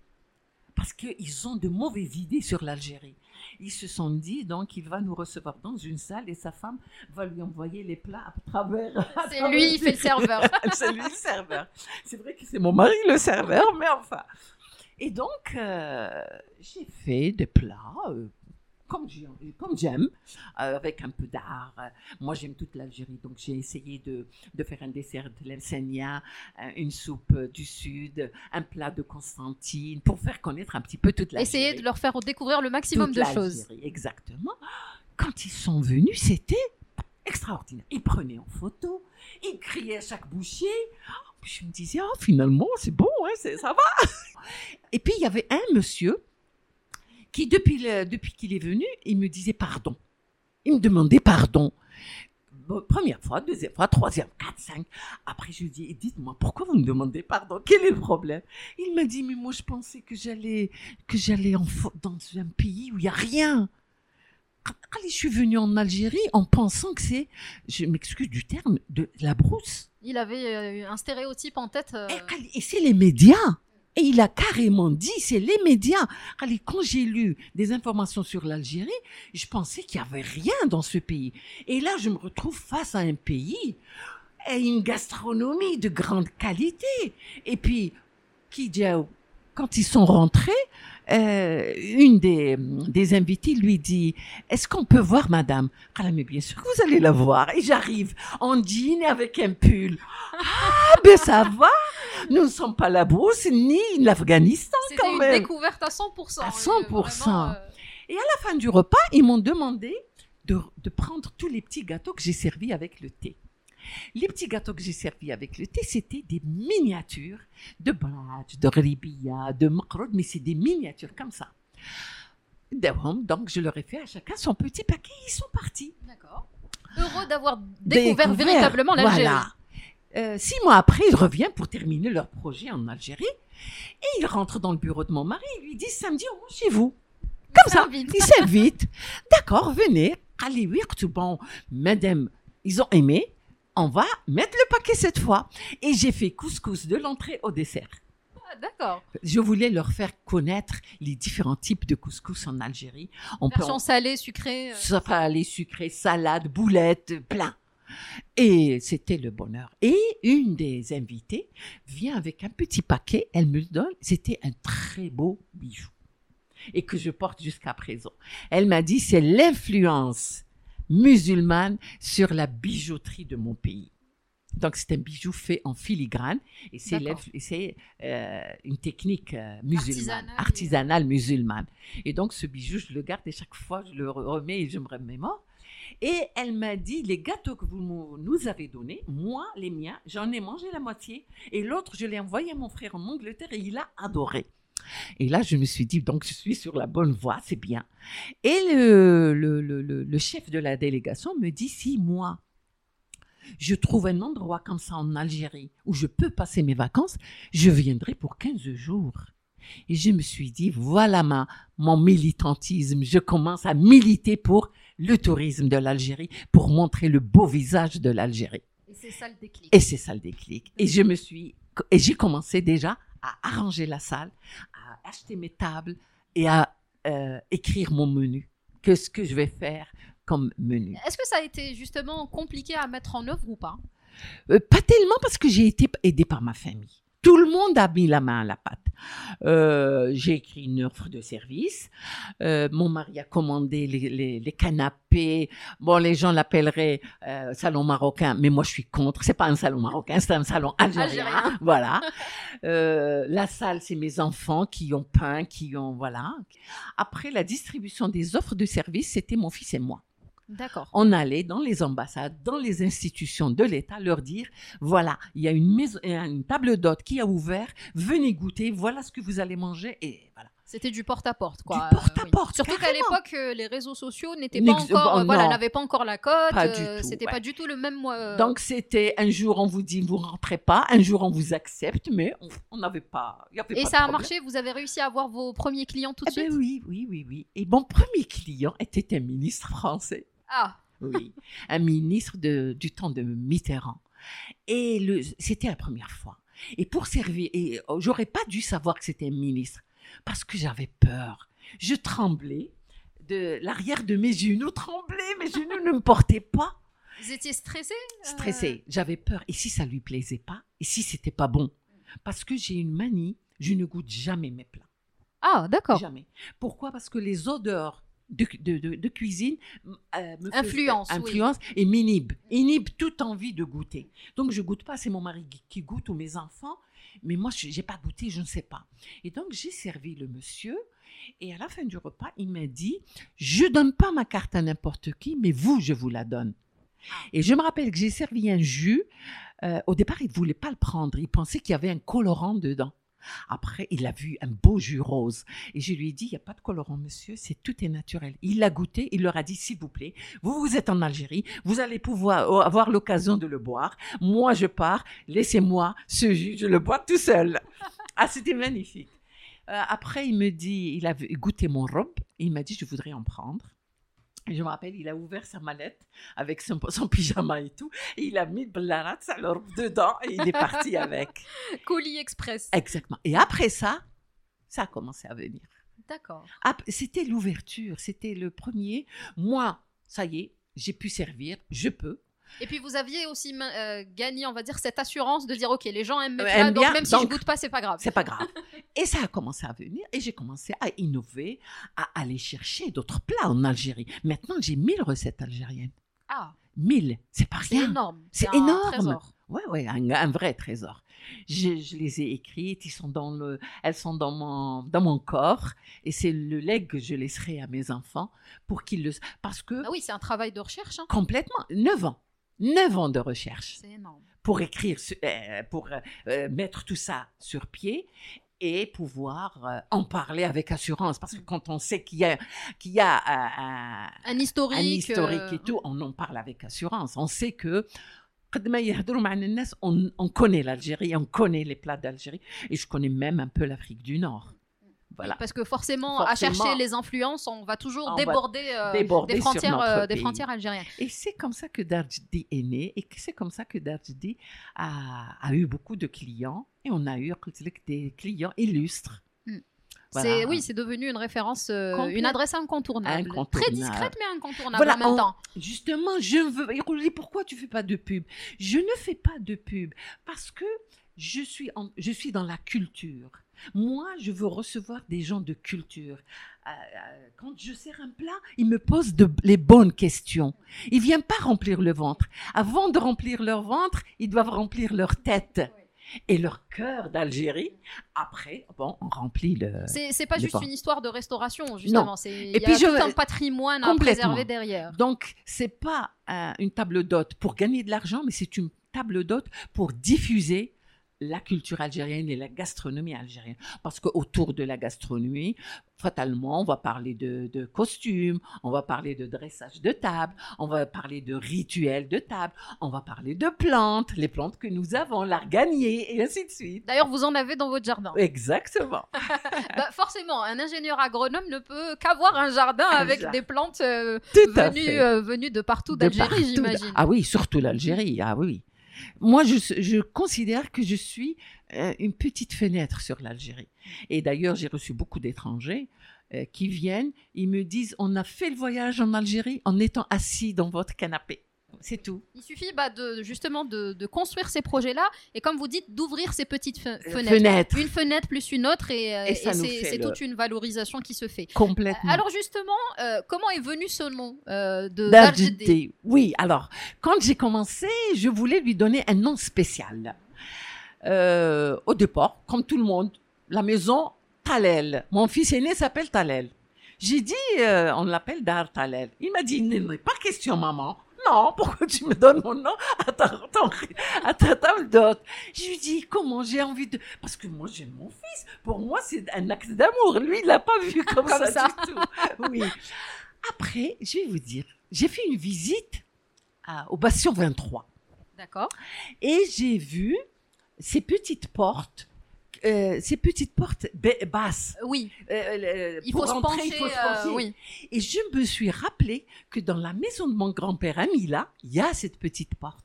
Parce qu'ils ont de mauvaises idées sur l'Algérie. Ils se sont dit, donc, il va nous recevoir dans une salle et sa femme va lui envoyer les plats à travers. C'est lui, il fait le serveur. c'est lui le serveur. C'est vrai que c'est mon mari le serveur, mais enfin. Et donc, euh, j'ai fait des plats euh, comme j'ai- comme j'aime, euh, avec un peu d'art. Euh, Moi, j'aime toute l'Algérie, donc j'ai essayé de, de faire un dessert de l'Elsenia, euh, une soupe du Sud, un plat de Constantine, pour faire connaître un petit peu toute l'Algérie. Essayez de leur faire découvrir le maximum Toute de choses. Exactement. Quand ils sont venus, c'était extraordinaire. Ils prenaient en photo, ils criaient à chaque bouchée. Puis je me disais, ah, finalement, c'est bon, hein, ça va. Et puis, il y avait un monsieur qui, depuis, le- depuis qu'il est venu, il me disait pardon. Il me demandait pardon. Bon, première fois, deuxième fois, troisième, quatre, cinq. Après, je lui dis, dites-moi, pourquoi vous me demandez pardon? Quel est le problème? Il m'a dit, mais moi, je pensais que j'allais que j'allais dans un pays où il n'y a rien. Quand je suis venue en Algérie en pensant que c'est, je m'excuse du terme, de la brousse. Il avait euh, un stéréotype en tête. euh, Et, et c'est les médias. Et il a carrément dit, c'est les médias. Allez, quand j'ai lu des informations sur l'Algérie, je pensais qu'il n'y avait rien dans ce pays. Et là, je me retrouve face à un pays et une gastronomie de grande qualité. Et puis, qui dit, quand ils sont rentrés, euh, une des, des invités lui dit, est-ce qu'on peut voir madame? Ah, mais bien sûr que vous allez la voir. Et j'arrive en jean et avec un pull. Ah, ben ça va. Nous ne sommes pas la brousse ni l'Afghanistan C'était quand une même. découverte à 100%. À euh, 100%. vraiment, euh, À la fin du repas, ils m'ont demandé de, de prendre tous les petits gâteaux que j'ai servis avec le thé. Les petits gâteaux que j'ai servis avec le thé, c'était des miniatures de bladj, de ribiya, de makroud, mais c'est des miniatures comme ça. Donc, je leur ai fait à chacun son petit paquet, ils sont partis. D'accord. Heureux d'avoir découvert, Découvert, véritablement l'Algérie. Voilà. Euh, six mois après, ils reviennent pour terminer leur projet en Algérie. Et ils rentrent dans le bureau de mon mari et lui disent samedi, on mange chez vous. Comme ça, ils s'invitent. D'accord, venez. Allez, oui, tout bon. Madame, ils ont aimé. On va mettre le paquet cette fois. Et j'ai fait couscous de l'entrée au dessert. Ah, D'accord. Je voulais leur faire connaître les différents types de couscous en Algérie. On peut Version salée, sucrée. euh, sucré, salade, boulettes, plein. Et c'était le bonheur. Et une des invitées vient avec un petit paquet, elle me le donne, c'était un très beau bijou. Et que je porte jusqu'à présent. Elle m'a dit, c'est l'influence musulmane sur la bijouterie de mon pays. Donc c'est un bijou fait en filigrane et c'est euh, une technique euh, musulmane, Artisanale. artisanale musulmane. Et donc ce bijou, je le garde et chaque fois je le re- remets et je me remémore. Et elle m'a dit, les gâteaux que vous nous- nous avez donnés, moi, les miens, j'en ai mangé la moitié. Et l'autre, je l'ai envoyé à mon frère en Angleterre et il a adoré. Et là, je me suis dit, donc je suis sur la bonne voie, c'est bien. Et le, le, le, le- chef de la délégation me dit, si moi, je trouve un endroit comme ça en Algérie où je peux passer mes vacances, je viendrai pour 15 jours. Et je me suis dit, voilà ma, mon militantisme. Je commence à militer pour le tourisme de l'Algérie, pour montrer le beau visage de l'Algérie. Et c'est ça le déclic. Et c'est ça le déclic. Et je me suis, et j'ai commencé déjà à arranger la salle, acheter mes tables et à euh, écrire mon menu. Qu'est-ce que je vais faire comme menu Est-ce que ça a été justement compliqué à mettre en œuvre ou pas? Euh, Pas tellement parce que j'ai été aidée par ma famille. Tout le monde a mis la main à la pâte. Euh, j'ai écrit une offre de service. Euh, mon mari a commandé les, les- les canapés. Bon, les gens l'appelleraient euh, salon marocain, mais moi je suis contre. C'est pas un salon marocain, c'est un salon algérien. Algérien. Voilà. Euh, la salle, c'est mes enfants qui ont peint, qui ont voilà. Après la distribution des offres de service, c'était mon fils et moi. D'accord. On allait dans les ambassades, dans les institutions de l'État, leur dire voilà, il y a une, maison, une table d'hôte qui a ouvert, venez goûter, voilà ce que vous allez manger, et voilà. C'était du porte-à-porte, quoi. Du porte-à-porte, Surtout qu'à l'époque, euh, les réseaux sociaux n'étaient pas encore, bon, euh, voilà, n'avaient pas encore la cote. Pas du euh, tout, C'était ouais. pas du tout le même. euh, Donc c'était un jour on vous dit vous rentrez pas, un jour on vous accepte, mais on- n'avait pas, il y avait et pas ça a problème. marché. Vous avez réussi à avoir vos premiers clients tout de Eh ben suite? oui, oui, oui, oui. Et mon premier client était un ministre français. Ah, Oui, un ministre de, du temps de Mitterrand. Et c'était la première fois. Et pour servir, et euh, j'aurais pas dû savoir que c'était un ministre parce que j'avais peur. Je tremblais, de l'arrière de mes genoux tremblait, mes genoux ne me portaient pas. vous étiez stressé. euh, Stressée, j'avais peur. Et si ça lui plaisait pas, et si c'était pas bon, parce que j'ai une manie, je ne goûte jamais mes plats. Ah, d'accord. Jamais. Pourquoi? Parce que les odeurs de, de- de- de cuisine euh, me Influence, oui. influence et m'inhibent. Inhibent toute envie de goûter. Donc je goûte pas, c'est mon mari qui- qui goûte ou mes enfants. Mais moi, je n'ai pas goûté, je ne sais pas. Et donc j'ai servi le monsieur. Et à la fin du repas, il m'a dit, je donne pas ma carte à n'importe qui, mais vous, je vous la donne. Et je me rappelle que j'ai servi un jus. Euh, au départ, il ne voulait pas le prendre. Il pensait qu'il y avait un colorant dedans. Après, il a vu un beau jus rose. Et je lui ai dit, il n'y a pas de colorant, monsieur, c'est tout est naturel. Il l'a goûté, il leur a dit, s'il vous plaît, vous, vous êtes en Algérie, vous allez pouvoir avoir l'occasion de le boire. Moi, je pars, laissez-moi ce jus, je le bois tout seul. ah, c'était magnifique. Euh, après, il me dit, il a goûté mon robe, il m'a dit, je voudrais en prendre. Je me rappelle, il a ouvert sa mallette avec son, son pyjama et tout, et il a mis Blarat, robe dedans, et il est parti avec. Colis Express. Exactement. Et après ça, ça a commencé à venir. D'accord. C'était l'ouverture, c'était le premier. Moi, ça y est, j'ai pu servir, je peux. Et puis vous aviez aussi euh, gagné, on va dire, cette assurance de dire ok, les gens aiment mes plats, donc bien, même si donc- je goûte pas, c'est pas grave. C'est pas grave. Et ça a commencé à venir et j'ai commencé à innover, à aller chercher d'autres plats en Algérie. Maintenant, j'ai 1000 recettes algériennes. Ah, 1000, c'est pas c'est rien. énorme. C'est un énorme. trésor. Ouais, ouais, un, un vrai trésor. Je, je les ai écrites, ils sont dans le, elles sont dans mon, dans mon corps, et c'est le legs que je laisserai à mes enfants pour qu'ils le, parce que Ah oui, c'est un travail de recherche. hein. complètement, 9 ans, 9 ans de recherche. Pour écrire, euh, pour euh, euh, mettre tout ça sur pied et pouvoir en parler avec assurance. Parce que quand on sait qu'il y a, un, historique, et tout, on en parle avec assurance. On sait que on, on connaît l'Algérie, on connaît les plats d'Algérie, et je connais même un peu l'Afrique du Nord. Parce que forcément, à chercher les influences, on va toujours ah, euh, déborder, des, euh, frontières, algériennes. Et c'est comme ça que Darjidi est né et c'est comme ça que Darjidi a, eu beaucoup de clients et on a eu des clients illustres. Hmm. Oui, c'est devenu une référence, euh, une adresse incontournable. Très discrète, mais incontournable voilà, en même temps. Justement, je veux. Pourquoi tu fais pas de pub? Je ne fais pas de pub parce que je suis dans la culture. Moi, je veux recevoir des gens de culture. Euh, euh, quand je sers un plat, ils me posent de- les bonnes questions. Ils viennent pas remplir le ventre. Avant de remplir leur ventre, ils doivent remplir leur tête et leur cœur d'Algérie. Après, bon, on remplit le. C'est pas juste une histoire de restauration, justement. C'est il y puis a je- tout un patrimoine à préserver derrière. Donc, c'est pas euh, une table d'hôte pour gagner de l'argent, mais c'est une table d'hôte pour diffuser la culture algérienne et la gastronomie algérienne. Parce qu'autour de la gastronomie, fatalement, on va parler de, de costumes, on va parler de dressage de table, on va parler de rituels de table, on va parler de plantes, les plantes que nous avons, l'arganier, et ainsi de suite. D'ailleurs, vous en avez dans votre jardin. Exactement. Bah, forcément, un ingénieur agronome ne peut qu'avoir un jardin Un avec jardin. des plantes euh, venues, euh, venues de partout d'Algérie, j'imagine. Ah oui, surtout l'Algérie. Ah oui. Moi, je, considère que je suis euh, une petite fenêtre sur l'Algérie. Et d'ailleurs, j'ai reçu beaucoup d'étrangers euh, qui viennent, ils me disent, on a fait le voyage en Algérie en étant assis dans votre canapé. C'est tout. Il suffit bah, de, justement de, de construire ces projets-là et, comme vous dites, d'ouvrir ces petites fe- Euh, fenêtres. Fenêtre, Une fenêtre plus une autre et, euh, Et c'est le- toute une valorisation qui se fait. complètement. Alors justement, euh, comment est venu ce nom euh, de Darjedeh Darjedeh. Oui, alors, quand j'ai commencé, je voulais lui donner un nom spécial. Euh, au départ, comme tout le monde, la maison Talel. Mon fils aîné s'appelle Talel. J'ai dit, euh, on l'appelle Dar Talel. Il m'a dit, il n'est pas question, maman. Non, pourquoi tu me donnes mon nom à ta, ton- à ta table d'hôte? Je lui dis, comment j'ai envie de... Parce que moi, j'aime mon fils. Pour moi, c'est un acte d'amour. Lui, il l'a pas vu comme, Comme ça, ça. du tout. Oui. Après, je vais vous dire, j'ai fait une visite à- au Bastion 23. D'accord. Et j'ai vu ces petites portes, euh, ces petites portes ba- basses. Oui, Euh, euh, il pour faut pencher. il faut se euh, pencher. oui. Et je me suis rappelé que dans la maison de mon grand-père Amila, il y a cette petite porte.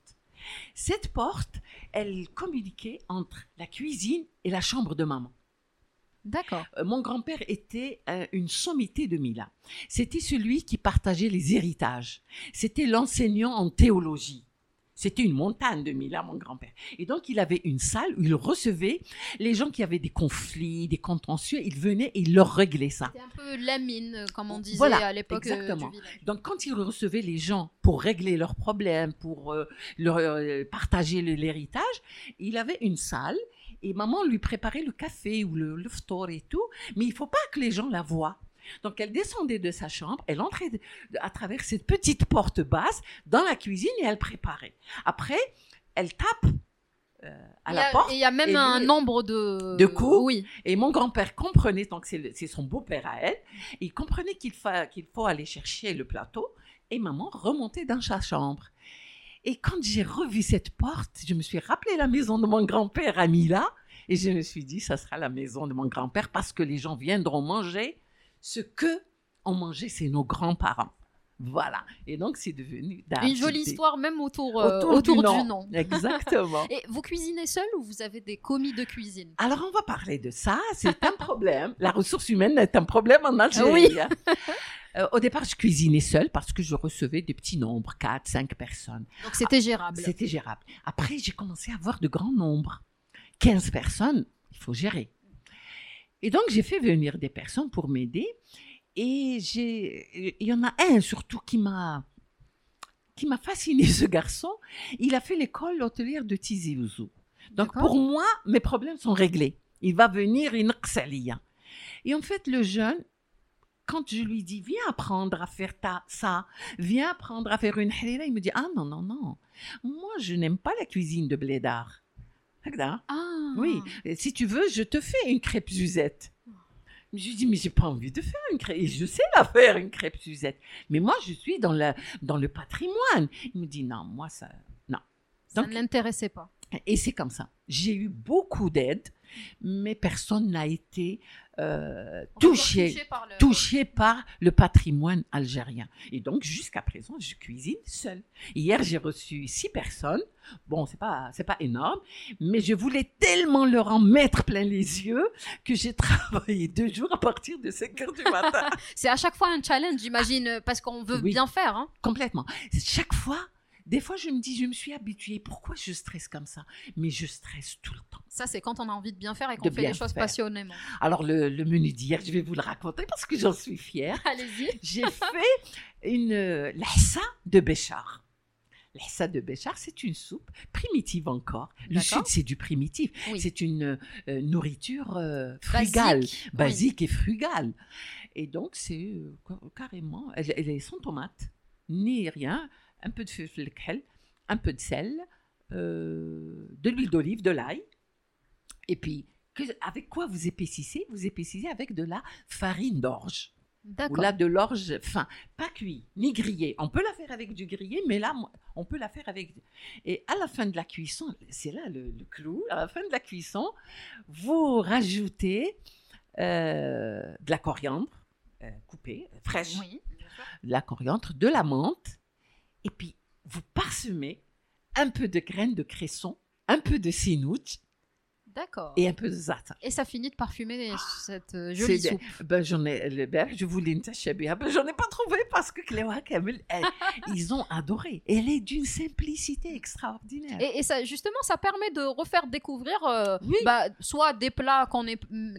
Cette porte, elle communiquait entre la cuisine et la chambre de maman. D'accord. Euh, Mon grand-père était euh, une sommité de Mila. C'était celui qui partageait les héritages. C'était l'enseignant en théologie. C'était une montagne de Mila, mon grand-père. Et donc, il avait une salle où il recevait les gens qui avaient des conflits, des contentieux. Il venait et il leur réglait ça. C'était un peu la mine, comme on disait Voilà, à l'époque euh, exactement. du. Donc, quand il recevait les gens pour régler leurs problèmes, pour euh, leur euh, partager l'héritage, il avait une salle et maman lui préparait le café ou le, le et tout. Mais il faut pas que les gens la voient. Donc, elle descendait de sa chambre, elle entrait à travers cette petite porte basse dans la cuisine et elle préparait. Après, elle tape euh, à la a- porte il y a même un lui- nombre de. De coups Oui. et mon grand-père comprenait, donc c'est son beau-père à elle, il comprenait qu'il fa- qu'il faut aller chercher le plateau et maman remontait dans sa chambre. Et quand j'ai revu cette porte, je me suis rappelé la maison de mon grand-père à Mila et je me suis dit, ça sera la maison de mon grand-père parce que les gens viendront manger ce que ont mangé, c'est nos grands-parents. Voilà. Et donc, c'est devenu Une jolie histoire, même autour, euh, autour, autour, du, du, nom. Exactement. Et vous cuisinez seul ou vous avez des commis de cuisine? Alors, on va parler de ça. C'est un problème. La ressource humaine est un problème en Algérie. Oui. Euh, au départ, je cuisinais seule parce que je recevais des petits nombres, 4, 5 personnes. Donc c'était gérable. C'était gérable. Après, j'ai commencé à avoir de grands nombres. 15 personnes, il faut gérer. Et donc, j'ai fait venir des personnes pour m'aider. Et j'ai, il y en a un surtout qui m'a, qui m'a fasciné, ce garçon. Il a fait l'école hôtelière de Tizi Ouzou. Donc, pour moi, mes problèmes sont réglés. Il va venir une Xalia. Et en fait, le jeune, quand je lui dis, viens apprendre à faire ta, ça, viens apprendre à faire une halila, il me dit, ah non, non, non. Moi, je n'aime pas la cuisine de blédard. Hagda. Ah. Oui, si tu veux, je te fais une crêpe Suzette. Je lui dis, mais j'ai pas envie de faire une crêpe. Et je sais la faire, une crêpe Suzette. Mais moi, je suis dans, la, dans le patrimoine. Il me dit, non, moi, ça. Non. Ça Donc, ne l'intéressait pas. et c'est comme ça. J'ai eu beaucoup d'aide, mais personne n'a été euh, touché, par le- touché par le patrimoine algérien. Et donc, jusqu'à présent, je cuisine seule. Hier, j'ai reçu six personnes. Bon, c'est pas, c'est pas énorme, mais je voulais tellement leur en mettre plein les yeux que j'ai travaillé deux jours à partir de 5 heures du matin. C'est à chaque fois un challenge, j'imagine, parce qu'on veut Oui. bien faire. hein. Complètement. Chaque fois, des fois, je me dis, je me suis habituée. Pourquoi je stresse comme ça? Mais je stresse tout le temps. Ça, c'est quand on a envie de bien faire et qu'on fait les choses faire. passionnément. Alors, le, le menu d'hier, je vais vous le raconter parce que j'en suis fière. Allez-y. J'ai fait une euh, de Béchar. Lahsa de Béchar, c'est une soupe primitive encore. Le sud, c'est du primitif. Oui. C'est une euh, nourriture euh, frugale, Basique. oui. et frugale. Et donc, c'est ca- carrément, elle, elle est sans tomate, ni rien, un peu de fil khel, un peu de sel, euh, de l'huile d'olive, de l'ail. Et puis, que- avec quoi vous épaississez? Vous épaississez avec de la farine d'orge. Ou là, de l'orge fin, pas cuit, ni grillé. On peut la faire avec du grillé, mais là, on peut la faire avec. Et à la fin de la cuisson, c'est là le, le clou, à la fin de la cuisson, vous rajoutez euh, de la coriandre euh, coupée, fraîche, Oui, de la coriandre, de la menthe, et puis vous parsemez un peu de graines de cresson, un peu de sinouch D'accord. et un peu de za'atar. Et ça finit de parfumer cette euh, jolie soupe. Ben, j'en ai, le berg, je voulais une tache ben, j'en ai pas trouvé parce que Cléa Kamel, ils ont adoré. Elle est d'une simplicité extraordinaire. Et, et ça, justement, ça permet de refaire découvrir euh, Oui. bah, soit des plats qu'on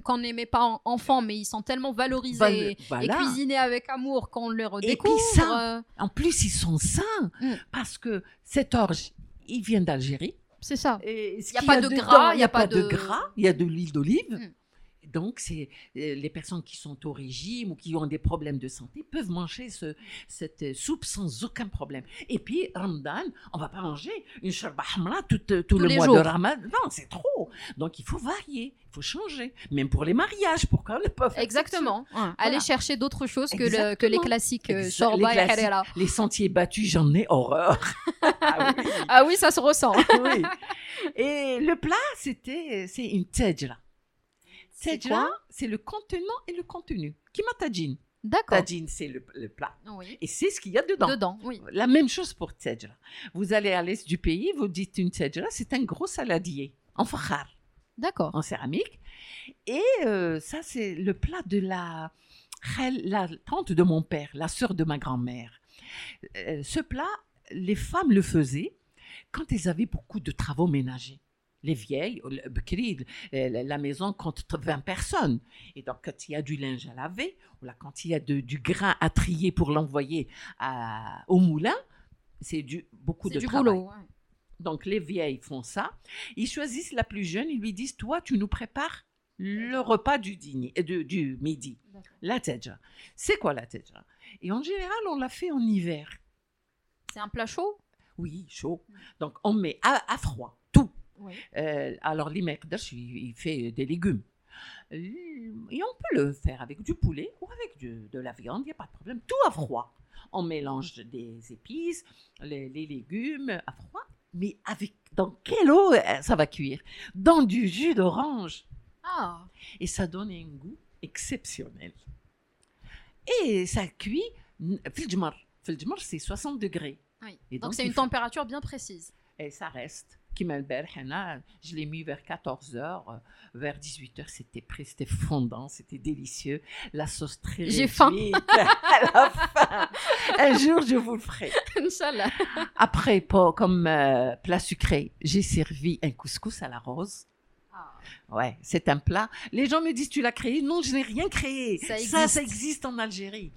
qu'on n'aimait pas en- enfant, mais ils sont tellement valorisés Val- et voilà. cuisinés avec amour qu'on les puis redécouvre. ça, euh, En plus, ils sont sains Mm. parce que cet orge, il vient d'Algérie. C'est ça. Il y a pas de gras, il y a pas de- gras, il y a de l'huile d'olive. Mm. Donc, c'est euh, les personnes qui sont au régime ou qui ont des problèmes de santé peuvent manger ce- cette euh, soupe sans aucun problème. Et puis, Ramadan, on va pas manger une sharba hamra tout, euh, tout Tous le mois jours. de Ramadan. Non, c'est trop. Donc, il faut varier, il faut changer. Même pour les mariages, pourquoi on ne peut pas Exactement. Ouais. Aller chercher d'autres choses que, le- que les classiques euh, les et harira. Les sentiers battus, j'en ai horreur. ah oui. Ah oui, ça se ressent. oui. Et le plat, c'était, c'est une tedjra. C'est quoi c'est le contenant et le contenu. Kima tajin. D'accord. C'est le, le plat. Oui. Et c'est ce qu'il y a dedans. Dedans, oui. La même chose pour tedjra. Vous allez à l'est du pays, vous dites une tedjra, c'est un gros saladier en fakhar, D'accord. en céramique. Et euh, ça, c'est le plat de la tante de mon père, la sœur de ma grand-mère. Euh, ce plat, les femmes le faisaient quand elles avaient beaucoup de travaux ménagers. Les vieilles, euh, la maison compte 20 personnes. Et donc, quand il y a du linge à laver, ou là, quand il y a de- du grain à trier pour l'envoyer au moulin, c'est du, beaucoup de du travail. boulot. ouais. Donc les vieilles font ça. Ils choisissent la plus jeune, ils lui disent Toi, tu nous prépares le repas du, dîner, euh, du, du midi. La tedja. C'est quoi la tedja? Et en général, on la fait en hiver. C'est un plat chaud? Oui, chaud. Mm. Donc on met à, à froid. Oui. Euh, alors l'imekdash, il, il fait des légumes. Euh, Et on peut le faire avec du poulet ou avec de la viande, il n'y a pas de problème. Tout à froid. On mélange des épices, les, les légumes à froid. Mais avec dans quelle eau euh, ça va cuire? Dans du jus d'orange. Ah, Et ça donne un goût exceptionnel. Et ça cuit. C'est 60 degrés. oui. Et donc c'est une faut- température bien précise. Et ça reste. Je l'ai mis vers 14h, vers 18h, c'était prêt, c'était fondant, c'était délicieux. La sauce très J'ai faim. à la fin. Un jour, je vous le ferai. Inch'Allah. Après, comme euh, plat sucré, j'ai servi un couscous à la rose. Ah. Ouais, c'est un plat. Les gens me disent, tu l'as créé? Non, je n'ai rien créé. Ça ça, ça existe. existe en Algérie.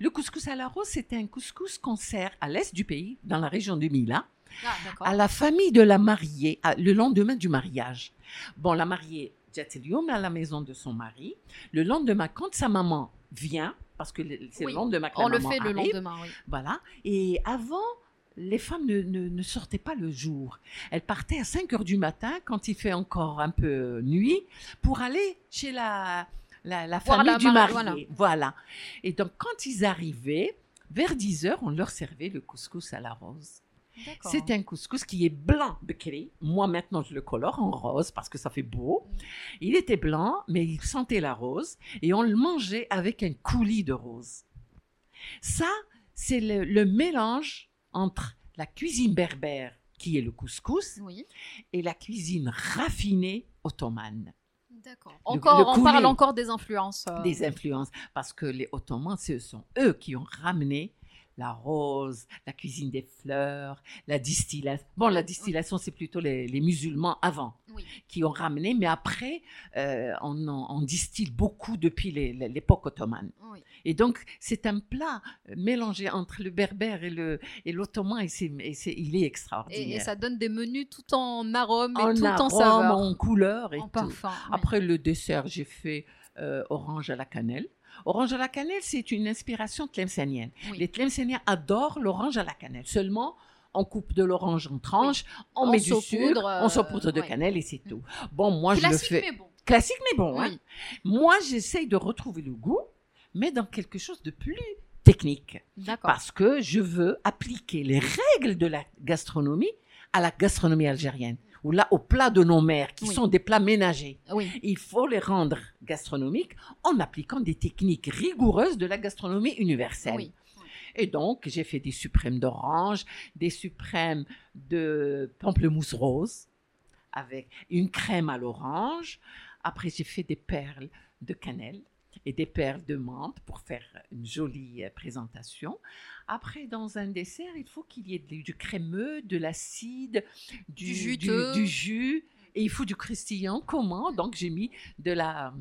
Le couscous à la rose, c'est un couscous qu'on sert à l'est du pays, dans la région de Mila, Ah, à la famille de la mariée, à- le lendemain du mariage. Bon, la mariée, Jatelium, à la maison de son mari. Le lendemain, quand sa maman vient, parce que le- c'est Oui, le lendemain que On la le maman fait le lendemain, oui. voilà. Et avant, les femmes ne, ne- ne sortaient pas le jour. Elles partaient à 5 heures du matin, quand il fait encore un peu nuit, pour aller chez la, la, famille du mari-. Voilà. Et donc, quand ils arrivaient, vers 10 heures, on leur servait le couscous à la rose. C'est un couscous qui est blanc, Bekri. Moi, maintenant, je le colore en rose parce que ça fait beau. Il était blanc, mais il sentait la rose. Et on le mangeait avec un coulis de rose. Ça, c'est le, le mélange entre la cuisine berbère, qui est le couscous, Oui. et la cuisine raffinée ottomane. D'accord. Encore, le on parle encore des influences. euh, Des influences. Parce que les Ottomans, ce sont eux qui ont ramené la rose, la cuisine des fleurs, la distillation. Bon, la distillation, c'est plutôt les, les musulmans avant Oui. qui ont ramené, mais après, euh, on, distille beaucoup depuis l'époque ottomane. Oui. Et donc, c'est un plat euh, mélangé entre le berbère et l'ottoman, et, il est extraordinaire. et ça donne des menus tout en arôme et en tout en arôme, saveur. en couleur et en tout. parfum. oui. Après le dessert, j'ai fait euh, orange à la cannelle. Orange à la cannelle, c'est une inspiration tlemcenienne. Oui. Les Tlemceniens adorent l'orange à la cannelle. Seulement, on coupe de l'orange en tranches, on, On met du sucre, euh, on saupoudre de ouais. cannelle et c'est tout. Bon, moi, je le Classique, fais. mais bon. Classique, mais bon. hein. Moi, j'essaye de retrouver le goût, mais dans quelque chose de plus technique. Parce que je veux appliquer les règles de la gastronomie à la gastronomie algérienne. Ou là, aux plats de nos mères, qui Oui. sont des plats ménagers. Oui. Il faut les rendre gastronomiques en appliquant des techniques rigoureuses de la gastronomie universelle. Oui. Et donc, j'ai fait des suprêmes d'orange, des suprêmes de pamplemousse rose, avec une crème à l'orange. Après, j'ai fait des perles de cannelle et des perles de menthe pour faire une jolie euh, présentation. Après, dans un dessert, il faut qu'il y ait du, crémeux, de l'acide, du, Du du jus, et il faut du croustillant. Comment? Donc, j'ai mis de la,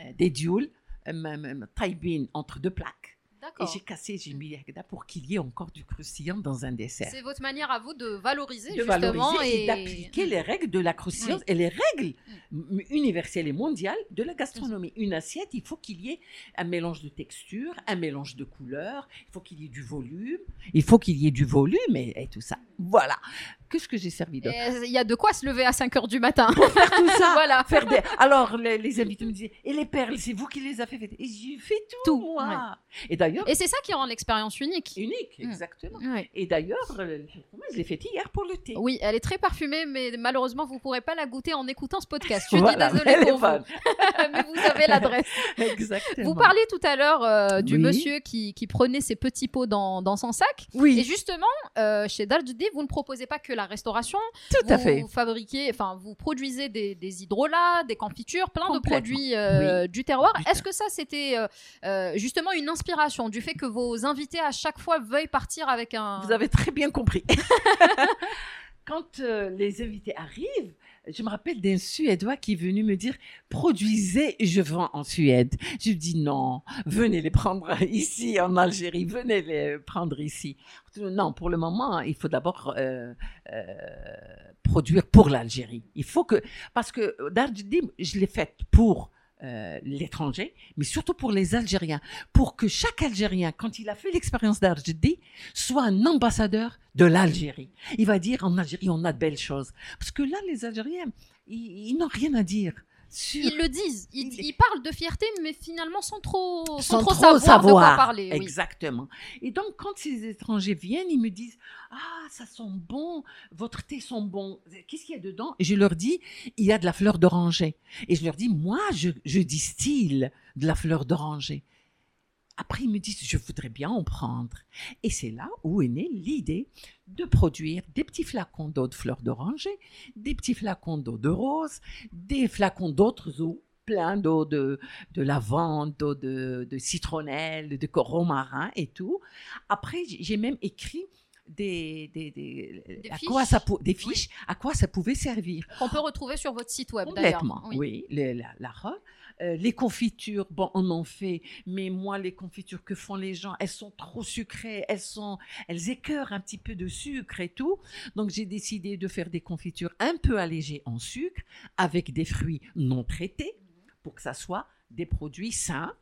euh, des dioule, euh, taïbine entre deux plaques. Et j'ai cassé, j'ai mis l'agda pour qu'il y ait encore du croustillant dans un dessert. C'est votre manière à vous de valoriser De justement valoriser et, et, d'appliquer les règles de la croustillance et les règles universelles et mondiales de la gastronomie. Une assiette, il faut qu'il y ait un mélange de texture, un mélange de couleurs, il faut qu'il y ait du volume, il faut qu'il y ait du volume et, et tout ça. Voilà. Qu'est-ce que j'ai servi d'autre Il y a de quoi se lever à 5 heures du matin. Faire tout ça. voilà. Faire des... Alors, les, les invités me disaient, et les perles, c'est vous qui les avez faites Et j'ai fait tout, Tout, moi. Et d'ailleurs, Et c'est ça qui rend l'expérience unique. unique, Mm. exactement. Ouais. Et d'ailleurs, euh, je l'ai faite hier pour le thé. Oui, elle est très parfumée, mais malheureusement, vous ne pourrez pas la goûter en écoutant ce podcast. Je Voilà, est désolée pour vous, mais vous avez l'adresse. Exactement. Vous parliez tout à l'heure euh, du Oui. monsieur qui, qui prenait ses petits pots dans, dans son sac. Oui, Et justement, euh, chez Vous ne proposez pas que la restauration. tout à vous fait. fabriquez, enfin, vous produisez des, des hydrolats, des confitures, plein de produits euh, du terroir. Est-ce que ça, c'était euh, euh, justement une inspiration du fait que vos invités à chaque fois veuillent partir avec un. Vous avez très bien compris. Quand euh, les invités arrivent, je me rappelle d'un Suédois qui est venu me dire produisez, je vends en Suède. Je dis non, venez les prendre ici en Algérie, venez les prendre ici. Non, pour le moment, il faut d'abord euh, euh, produire pour l'Algérie. Il faut que parce que Darjeeling, je l'ai faite pour euh, l'étranger, mais surtout pour les Algériens, pour que chaque Algérien, quand il a fait l'expérience d'Arjdi, soit un ambassadeur de l'Algérie. Il va dire en Algérie, on a de belles choses. Parce que là, les Algériens, ils n'ont rien à dire. Ils le disent, ils, parlent de fierté, mais finalement sans trop, sans sans trop, trop savoir, de quoi parler. oui. Exactement. Et donc, quand ces étrangers viennent, ils me disent Ah, ça sent bon, votre thé sent bon. Qu'est-ce qu'il y a dedans? Et je leur dis Il y a de la fleur d'oranger. Et je leur dis Moi, je, je distille de la fleur d'oranger. Après, ils me disent Je voudrais bien en prendre. Et c'est là où est née l'idée de produire des petits flacons d'eau de fleur d'oranger, des petits flacons d'eau de rose, des flacons d'autres eaux plein d'eau de, de lavande, d'eau de, de citronnelle, de romarin et tout. Après, j'ai même écrit des, des, des, Des à fiches. quoi ça des fiches à quoi ça pouvait servir. Qu'on peut retrouver sur votre site web d'ailleurs. Complètement, Oui. oui. les- la, la. Euh, les confitures, bon, on en fait, mais moi, les confitures que font les gens, elles sont trop sucrées, elles sont, elles écœurent un petit peu de sucre et tout. Donc, j'ai décidé de faire des confitures un peu allégées en sucre, avec des fruits non traités, pour que ça soit des produits sains.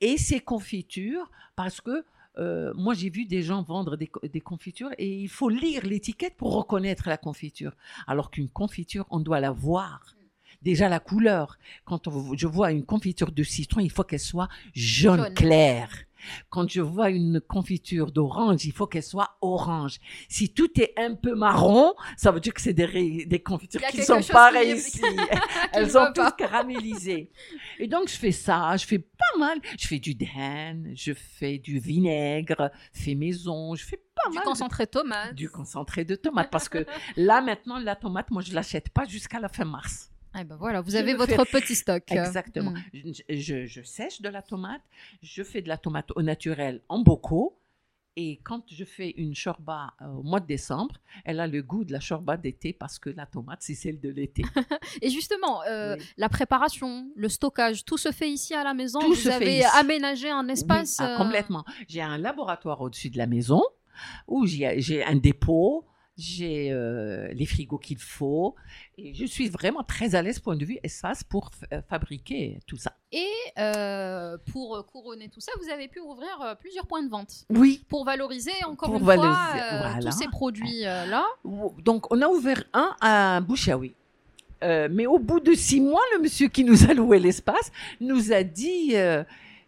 Et ces confitures, parce que euh, moi, j'ai vu des gens vendre des, co- des confitures et il faut lire l'étiquette pour reconnaître la confiture. Alors qu'une confiture, on doit la voir. Déjà la couleur. Quand on- je vois une confiture de citron, il faut qu'elle soit jaune, Jaune. clair. Quand je vois une confiture d'orange, il faut qu'elle soit orange. Si tout est un peu marron, ça veut dire que c'est des, confitures qui sont pas qui- réussies. Elles sont toutes caramélisées. Et donc, je fais ça, je fais pas mal. Je fais du dhan, je fais du vinaigre fait maison, je fais pas Du mal. de- concentré de tomate. du concentré de tomate. Parce que là, maintenant, la tomate, moi, je l'achète pas jusqu'à la fin mars. Ah ben voilà, vous avez votre petit stock. Exactement. Mm. Je, je- je sèche de la tomate, je fais de la tomate au naturel en bocaux. Et quand je fais une shorba euh, au mois de décembre, elle a le goût de la shorba d'été parce que la tomate, c'est celle de l'été. Et justement, euh, Oui. la préparation, le stockage, tout se fait ici à la maison? Tout vous se fait avez aménagé un espace. Oui, ah, euh, complètement. J'ai un laboratoire au-dessus de la maison où j'ai un dépôt, j'ai euh, les frigos qu'il faut. Et je suis vraiment très à l'aise point de vue espace pour euh, fabriquer tout ça. Et euh, pour couronner tout ça, vous avez pu ouvrir euh, plusieurs points de vente Oui. pour valoriser encore Pour une valoriser, fois voilà. tous ces produits-là. Donc, on a ouvert un à Bouchaoui. Mais au bout de six mois, le monsieur qui nous a loué l'espace nous a dit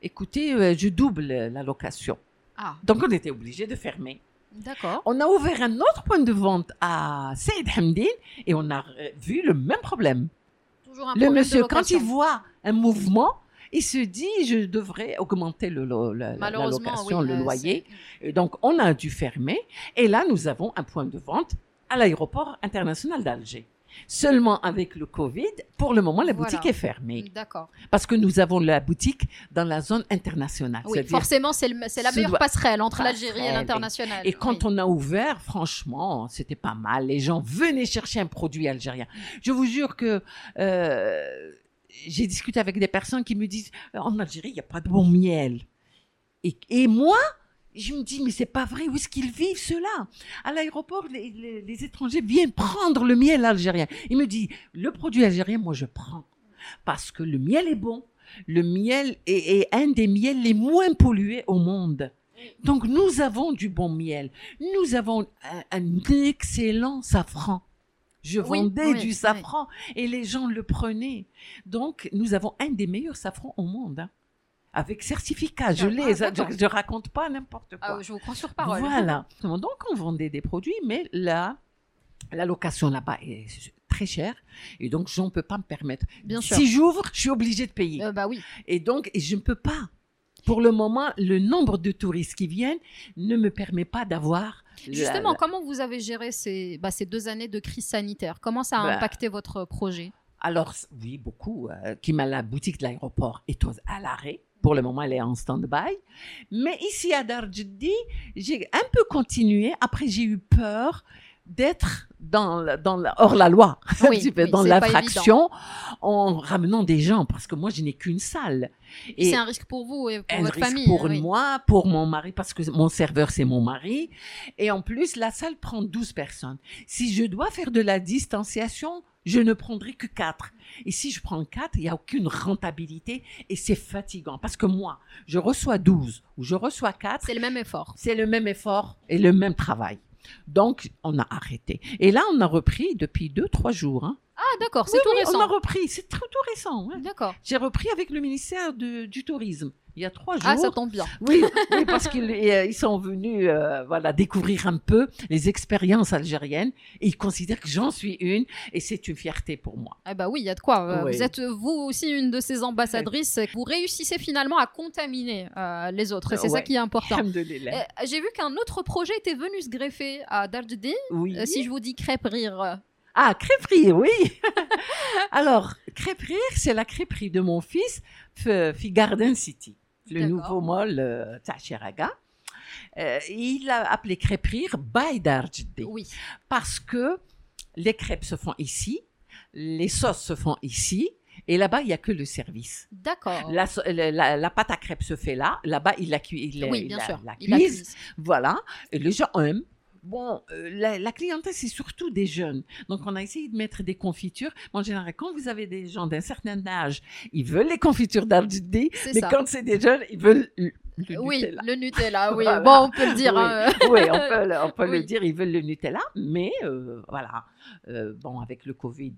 écoutez, je double la location. ah, Donc, on était obligé de fermer. D'accord. On a ouvert un autre point de vente à Saïd Hamdin et on a euh, vu le même problème. Toujours un Le problème de monsieur, quand il voit un mouvement, il se dit je devrais augmenter le, lo- la- location, oui, le euh, loyer. Et donc, on a dû fermer. Et là, nous avons un point de vente à l'aéroport international d'Alger. Seulement avec le Covid, pour le moment, la Voilà. boutique est fermée. D'accord. Parce que nous avons la boutique dans la zone internationale. Oui, forcément, c'est la meilleure passerelle entre l'Algérie et l'international. Et quand Oui. on a ouvert, franchement, c'était pas mal. Les gens venaient chercher un produit algérien. Je vous jure que euh, j'ai discuté avec des personnes qui me disent en Algérie, il n'y a pas de bon miel. Et, et moi, je me dis, mais c'est pas vrai, où est-ce qu'ils vivent cela À l'aéroport, les, les- les étrangers viennent prendre le miel algérien. Il me dit, le produit algérien, moi je prends. Parce que le miel est bon. Le miel est, est un des miels les moins pollués au monde. Donc nous avons du bon miel. Nous avons un, un excellent safran. Je vendais oui, du oui. safran et les gens le prenaient. Donc nous avons un des meilleurs safrans au monde. hein. Avec certificat, je Ah, l'ai, je, je raconte pas n'importe quoi. Ah, je vous crois sur parole. Voilà. Donc, on vendait des produits, mais là, la location là-bas est très chère. Et donc, je ne peux pas me permettre. Bien sûr. Si j'ouvre, je suis obligée de payer. Euh, bah oui. Et donc, je ne peux pas. Pour le moment, le nombre de touristes qui viennent ne me permet pas d'avoir. Justement, la- comment vous avez géré ces, bah, ces deux années de crise sanitaire? Comment ça a Bah, impacté votre projet? Alors, oui, beaucoup. Euh, qui m'a la boutique de l'aéroport est à l'arrêt. Pour le moment, elle est en stand-by. Mais ici à Darjeddi, j'ai un peu continué. Après, j'ai eu peur d'être dans, dans la- hors la loi, Oui, oui, dans l'infraction, en ramenant des gens, parce que moi, je n'ai qu'une salle. Et C'est un risque pour vous et pour un votre risque famille. pour oui. moi, pour mon mari, parce que mon serveur, c'est mon mari. Et en plus, la salle prend 12 personnes. Si je dois faire de la distanciation, je ne prendrai que 4. Et si je prends 4, il n'y a aucune rentabilité et c'est fatigant. Parce que moi, je reçois 12 ou je reçois 4, C'est le même effort. c'est le même effort et le même travail. Donc, on a arrêté. Et là, on a repris depuis 2-3 jours. hein. Ah, d'accord, c'est Oui, tout oui, récent. on a repris. C'est tout, tout récent. D'accord. J'ai repris avec le ministère de- du Tourisme. Il y a trois jours. Ah, ça tombe bien. Oui, oui parce qu'ils euh, ils sont venus euh, voilà, découvrir un peu les expériences algériennes et ils considèrent que j'en suis une et c'est une fierté pour moi. Ah bah oui, il y a de quoi. Euh, Oui. Vous êtes vous aussi une de ces ambassadrices. Vous réussissez finalement à contaminer euh, les autres. Et c'est ça qui est important. J'ai vu qu'un autre projet était venu se greffer à Darjedin. oui. Si je vous dis crêpe rire. Ah, crêperie, oui. Alors, crêperie, c'est la crêperie de mon fils, Fi Garden City, le nouveau mall euh, Tachiraga. Euh, il l'a appelé crêperie Baydar Oui. Parce que les crêpes se font ici, les sauces se font ici, et là-bas, il n'y a que le service. D'accord. La, pâte à crêpes se fait là. Là-bas, il la cuit. Il, oui, bien sûr. Il la cuise. Voilà. Les gens aiment. Bon, euh, la, la clientèle, c'est surtout des jeunes. Donc, on a essayé de mettre des confitures. En général, quand vous avez des gens d'un certain âge, ils veulent les confitures d'Arjidi. C'est Mais ça. quand c'est des jeunes, ils veulent le, oui, Nutella. le Nutella, oui. Voilà. Bon, on peut le dire. Oui. hein. oui, on peut, le, on peut Oui. le dire, ils veulent le Nutella, mais euh, voilà, Euh, bon, avec le Covid,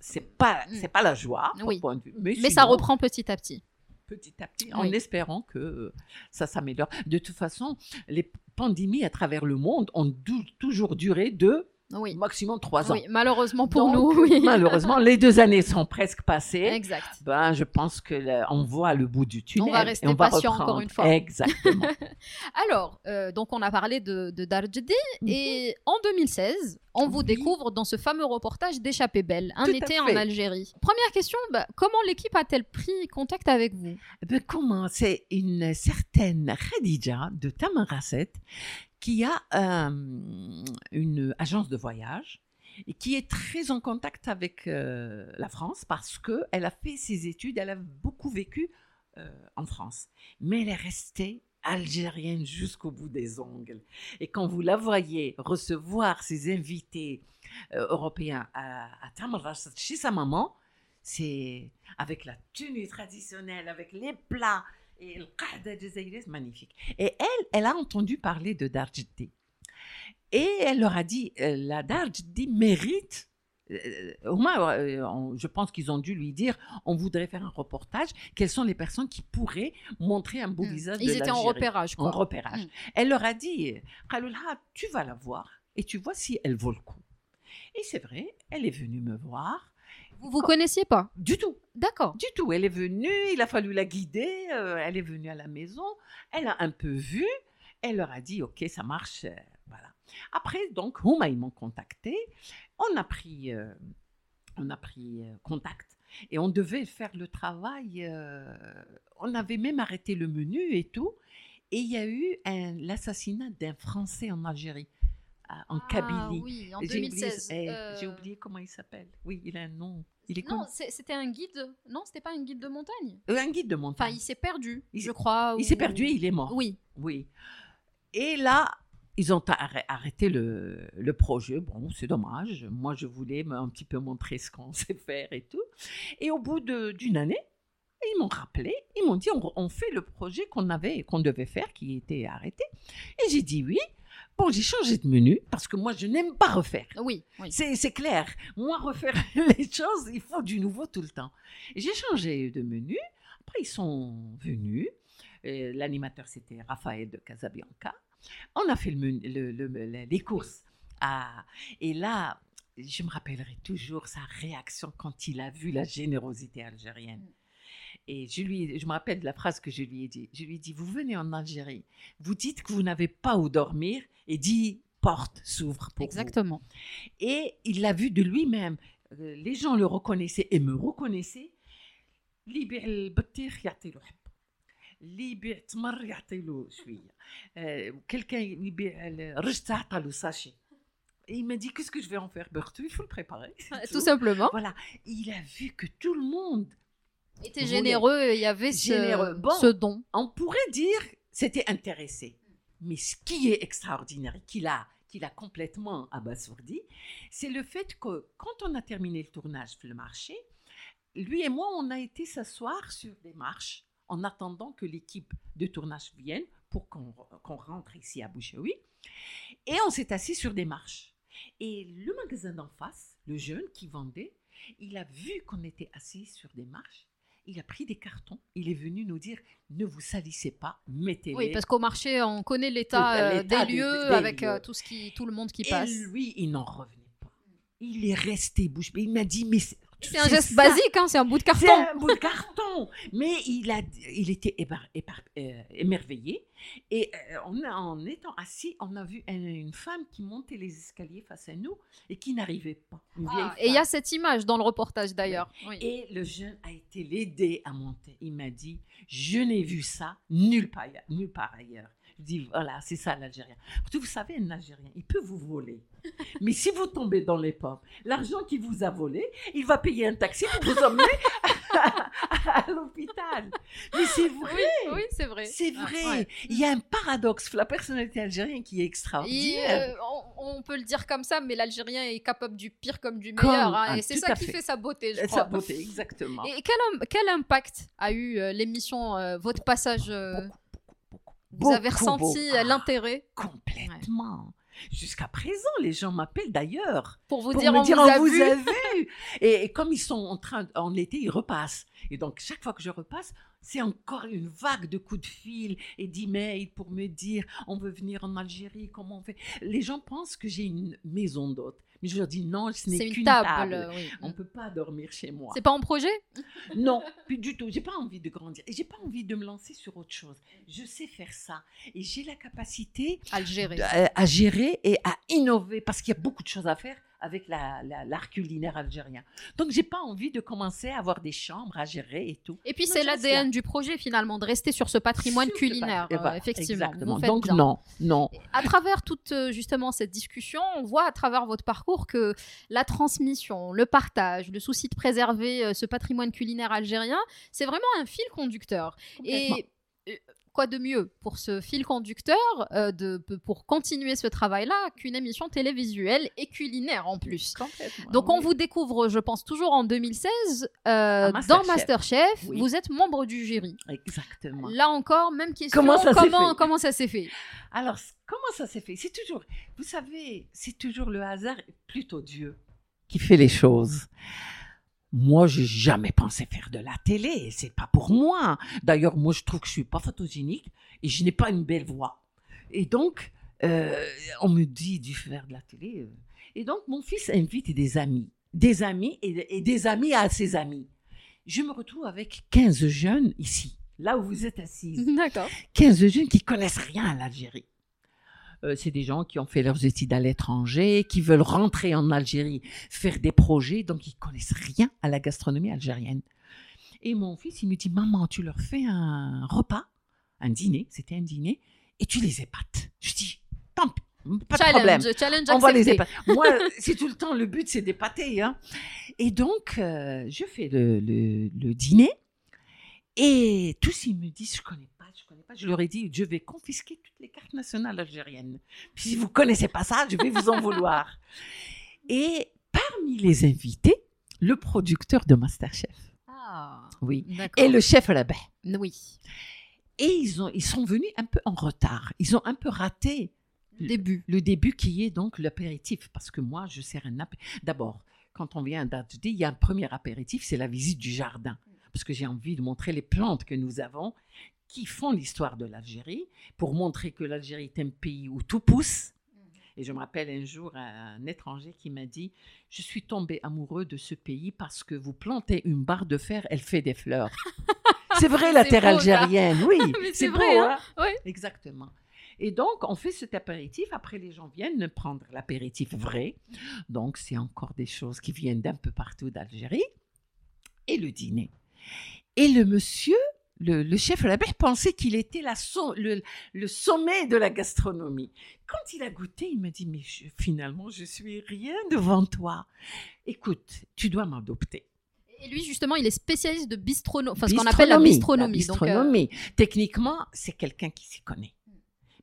c'est pas, Mm. c'est pas la joie, Oui. point de vue. Mais ça sinon, reprend petit à petit. petit à petit, en espérant que ça s'améliore. De toute façon, les pandémies à travers le monde ont toujours duré deux, Oui. maximum trois ans. Oui, malheureusement pour Donc, nous, oui. Malheureusement, les deux années sont presque passées. Exact. Ben, je pense que là, on voit le bout du tunnel. va rester et on va patient encore une fois. Exactement. Alors, euh, donc on a parlé de, de Mhm. et en 2016, on vous découvre dans ce fameux reportage d'Échappée Belle, un Tout été en. Algérie. Première question, bah, comment l'équipe a-t-elle pris contact avec vous? Ben, comment? C'est une certaine Khadija de Tamarasset qui a euh, une agence de voyage et qui est très en contact avec euh, la France parce que elle a fait ses études, elle a beaucoup vécu euh, en France, mais elle est restée algérienne jusqu'au bout des ongles. Et quand vous la voyez recevoir ses invités euh, européens à, à chez sa maman, c'est avec la tenue traditionnelle, avec les plats et le qahda c'est magnifique. Et elle, elle a entendu parler de Darjeddi. Et elle leur a dit, euh, la Darjeddi mérite, au moins, euh, on- je pense qu'ils ont dû lui dire, on voudrait faire un reportage, quelles sont les personnes qui pourraient montrer un beau Mm. visage Ils de étaient en repérage, En repérage. Mm. Elle leur a dit, tu vas la voir et tu vois si elle vaut le coup. Et c'est vrai, elle est venue me voir. Vous vous connaissiez pas? Du tout. D'accord. Du tout. Elle est venue, il a fallu la guider. euh, elle est venue à la maison. Elle a un peu vu. Elle leur a dit Ok, ça marche. euh, voilà. Après, donc, Houma, ils m'ont contacté. On a pris, euh, on a pris euh, contact. Et on devait faire le travail. euh, on avait même arrêté le menu et tout. Et il y a eu l'assassinat d'un Français en Algérie. en Ah, Kabylie. oui, en J'ai oublié- 2016. eh, euh, J'ai oublié comment il s'appelle. Oui, il a un nom. Il est Non, c'était un guide. Non, c'était pas un guide de montagne. Un guide de Enfin, montagne. il s'est perdu, Il je crois. il s'est perdu et il est mort. Oui. Oui. Et là, ils ont arrê- arrêté le, le projet. Bon, c'est dommage. Moi, je voulais un petit peu montrer ce qu'on sait faire et tout. Et au bout d'une année, ils m'ont rappelé. Ils m'ont dit on, on fait le projet qu'on avait, qu'on devait faire, qui était arrêté. Et j'ai dit oui. Bon, j'ai changé de menu parce que moi, je n'aime pas refaire. Oui, oui. C'est clair. Moi, refaire les choses, il faut du nouveau tout le temps. J'ai changé de menu. Après, ils sont venus. L'animateur, c'était Raphaël de Casabianca. On a fait le menu- le- le- le- les courses. Ah, et là, je me rappellerai toujours sa réaction quand il a vu la générosité algérienne. Et je, lui, je me rappelle de la phrase que je lui ai dit. Je lui ai dit, vous venez en Algérie, vous dites que vous n'avez pas où dormir et dit, porte s'ouvre pour vous. Exactement. Et il l'a vu de lui-même. Euh, Les gens le reconnaissaient et me reconnaissaient اللي يبيع البطيخ يعطي له حبه اللي يبيع تمر يعطي له شويه آه، quelqu'un يبيع الرز تعطى له sachet Et il m'a dit qu'est-ce que je vais en faire Berthe, il faut le préparer. c'est Tout tout. simplement. Voilà, il a vu que tout le monde, était Voulait- généreux et il y avait ce, Généreux. Bon. ce don. on pourrait dire, c'était intéressé. Mais ce qui est extraordinaire, et qu'il a, qu'il a complètement abasourdi, c'est le fait que quand on a terminé le tournage le marché, lui et moi, on a été s'asseoir sur des marches en attendant que l'équipe de tournage vienne pour qu'on qu'on rentre ici à Bouchewi. Et on s'est assis sur des marches. Et le magasin d'en face, le jeune qui vendait, il a vu qu'on était assis sur des marches. Il a pris des cartons. Il est venu nous dire ne vous salissez pas, mettez-les. Oui, parce qu'au marché, on connaît l'état euh, des des- lieux des avec lieux. euh, tout, ce qui, tout le monde qui Et passe. lui, il n'en revenait pas. Il est resté bouche bée. Il m'a dit mais c'est C'est un geste ça. basique, hein, c'est un bout de C'est carton. un bout de carton. Mais il, a, il était euh, émerveillé. Et euh, on a- en étant assis, on a vu une, une femme qui montait les escaliers face à nous et qui n'arrivait pas. Ah, et il y a cette image dans le reportage d'ailleurs. Oui. Et le jeune a été l'aider à monter. Il m'a dit, je n'ai vu ça nulle part, nulle part ailleurs. Voilà, c'est ça l'Algérien. Parce que Vous savez, un Algérien, il peut vous voler. Mais si vous tombez dans les pommes, l'argent qu'il vous a volé, il va payer un taxi pour vous emmener à, l'hôpital. Mais c'est vrai. Oui, oui, c'est vrai. C'est Ah, vrai. ouais. Il y a un paradoxe. La personnalité algérienne qui est Et, extraordinaire. euh, on, on peut le dire comme ça, mais l'Algérien est capable du pire comme du Comme- meilleur. hein, ah, et c'est ça qui fait. fait sa beauté, je Sa crois. beauté, exactement. Et quel, quel impact a eu euh, l'émission, euh, votre passage euh, Beaucoup, Vous avez ressenti euh, l'intérêt? Complètement. Jusqu'à présent, les gens m'appellent d'ailleurs pour vous pour dire me on dire vous on a vous vu a vu. Et, et comme ils sont en train, en été, ils repassent. Et donc chaque fois que je repasse, c'est encore une vague de coups de fil et d'emails pour me dire on veut venir en Algérie, comment on fait? Les gens pensent que j'ai une maison d'hôte, mais je leur dis non, ce n'est qu'une table. table. oui. On peut pas dormir chez moi. C'est pas en projet? Non, plus du tout. J'ai pas envie de grandir et j'ai pas envie de me lancer sur autre chose. Je sais faire ça et j'ai la capacité à le gérer. à, à gérer et à innover parce qu'il y a beaucoup de choses à faire avec la- la- l'art culinaire algérien. Donc j'ai pas envie de commencer à avoir des chambres à gérer et tout. Et puis c'est l'ADN du projet finalement, de rester sur ce patrimoine Sur ce culinaire, pat- et euh, effectivement. Vous Donc bien. non, non. À travers toute euh, justement cette discussion, on voit à travers votre parcours que la transmission, le partage, le souci de préserver euh, ce patrimoine culinaire algérien, c'est vraiment un fil conducteur. Et quoi de mieux pour ce fil conducteur euh, de, pour continuer ce travail-là qu'une émission télévisuelle et culinaire en plus. Donc on oui. vous découvre, je pense, toujours en 2016 euh, Masterchef. dans Masterchef. Oui. Vous êtes membre du jury. Exactement. Là encore, même question. Comment ça s'est fait? comment ça s'est fait? Alors comment ça s'est fait? C'est toujours, vous savez, c'est toujours le hasard, plutôt Dieu, qui fait les choses. Moi, j'ai jamais pensé faire de la télé. C'est pas pour moi. D'ailleurs, moi, je trouve que je suis pas photogénique et je n'ai pas une belle voix. Et donc, euh, on me dit de faire de la télé. euh. Et donc, mon fils invite des amis, des amis et, et des amis à ses amis. Je me retrouve avec 15 jeunes ici, là où vous êtes assises. D'accord. 15 jeunes qui connaissent rien à l'Algérie. Euh, c'est des gens qui ont fait leurs études à l'étranger, qui veulent rentrer en Algérie, faire des projets, donc ils connaissent rien à la gastronomie algérienne. Et mon fils, il me dit, maman, tu leur fais un repas, un dîner, c'était un dîner, et tu les épates. Je dis, tant pis, Pas de problème. challenge, On va les épater. Moi, c'est tout le temps, le but, c'est d'épater. Hein. Et donc, euh, je fais le, le- le dîner. Et tous, ils me disent, je connais pas, je connais pas. Je leur ai dit, je vais confisquer toutes les cartes nationales algériennes. Puis si vous connaissez pas ça, je vais vous en vouloir. Et parmi les invités, le producteur de Masterchef. Ah, Oui. Et le chef à la baie. Oui. Et ils, ont, ils sont venus un peu en retard. Ils ont un peu raté Début. le début qui est donc l'apéritif. Parce que moi, je sers un apéritif. D'abord, quand on vient d'Adjdi, il y a un premier apéritif, c'est la visite du jardin. Parce que j'ai envie de montrer les plantes que nous avons qui font l'histoire de l'Algérie, pour montrer que l'Algérie est un pays où tout pousse. Et je me rappelle un jour un étranger qui m'a dit Je suis tombé amoureux de ce pays parce que vous plantez une barre de fer, elle fait des fleurs. c'est vrai, la terre beau, algérienne, oui. C'est vrai, beau, hein. hein Ouais. Exactement. Et donc, on fait cet apéritif. Après, les gens viennent prendre l'apéritif vrai. Donc, c'est encore des choses qui viennent d'un peu partout d'Algérie. Et le dîner. Et le monsieur, le, le chef Labert, pensait qu'il était la so- le, le sommet de la gastronomie. Quand il a goûté, il me dit, mais je- finalement, je suis rien devant toi. Écoute, tu dois m'adopter. Et lui, justement, il est spécialiste de bistronomie, enfin, ce qu'on appelle la Bistronomie, bistronomie. la Donc, euh, bistronomie. Techniquement, c'est quelqu'un qui s'y connaît.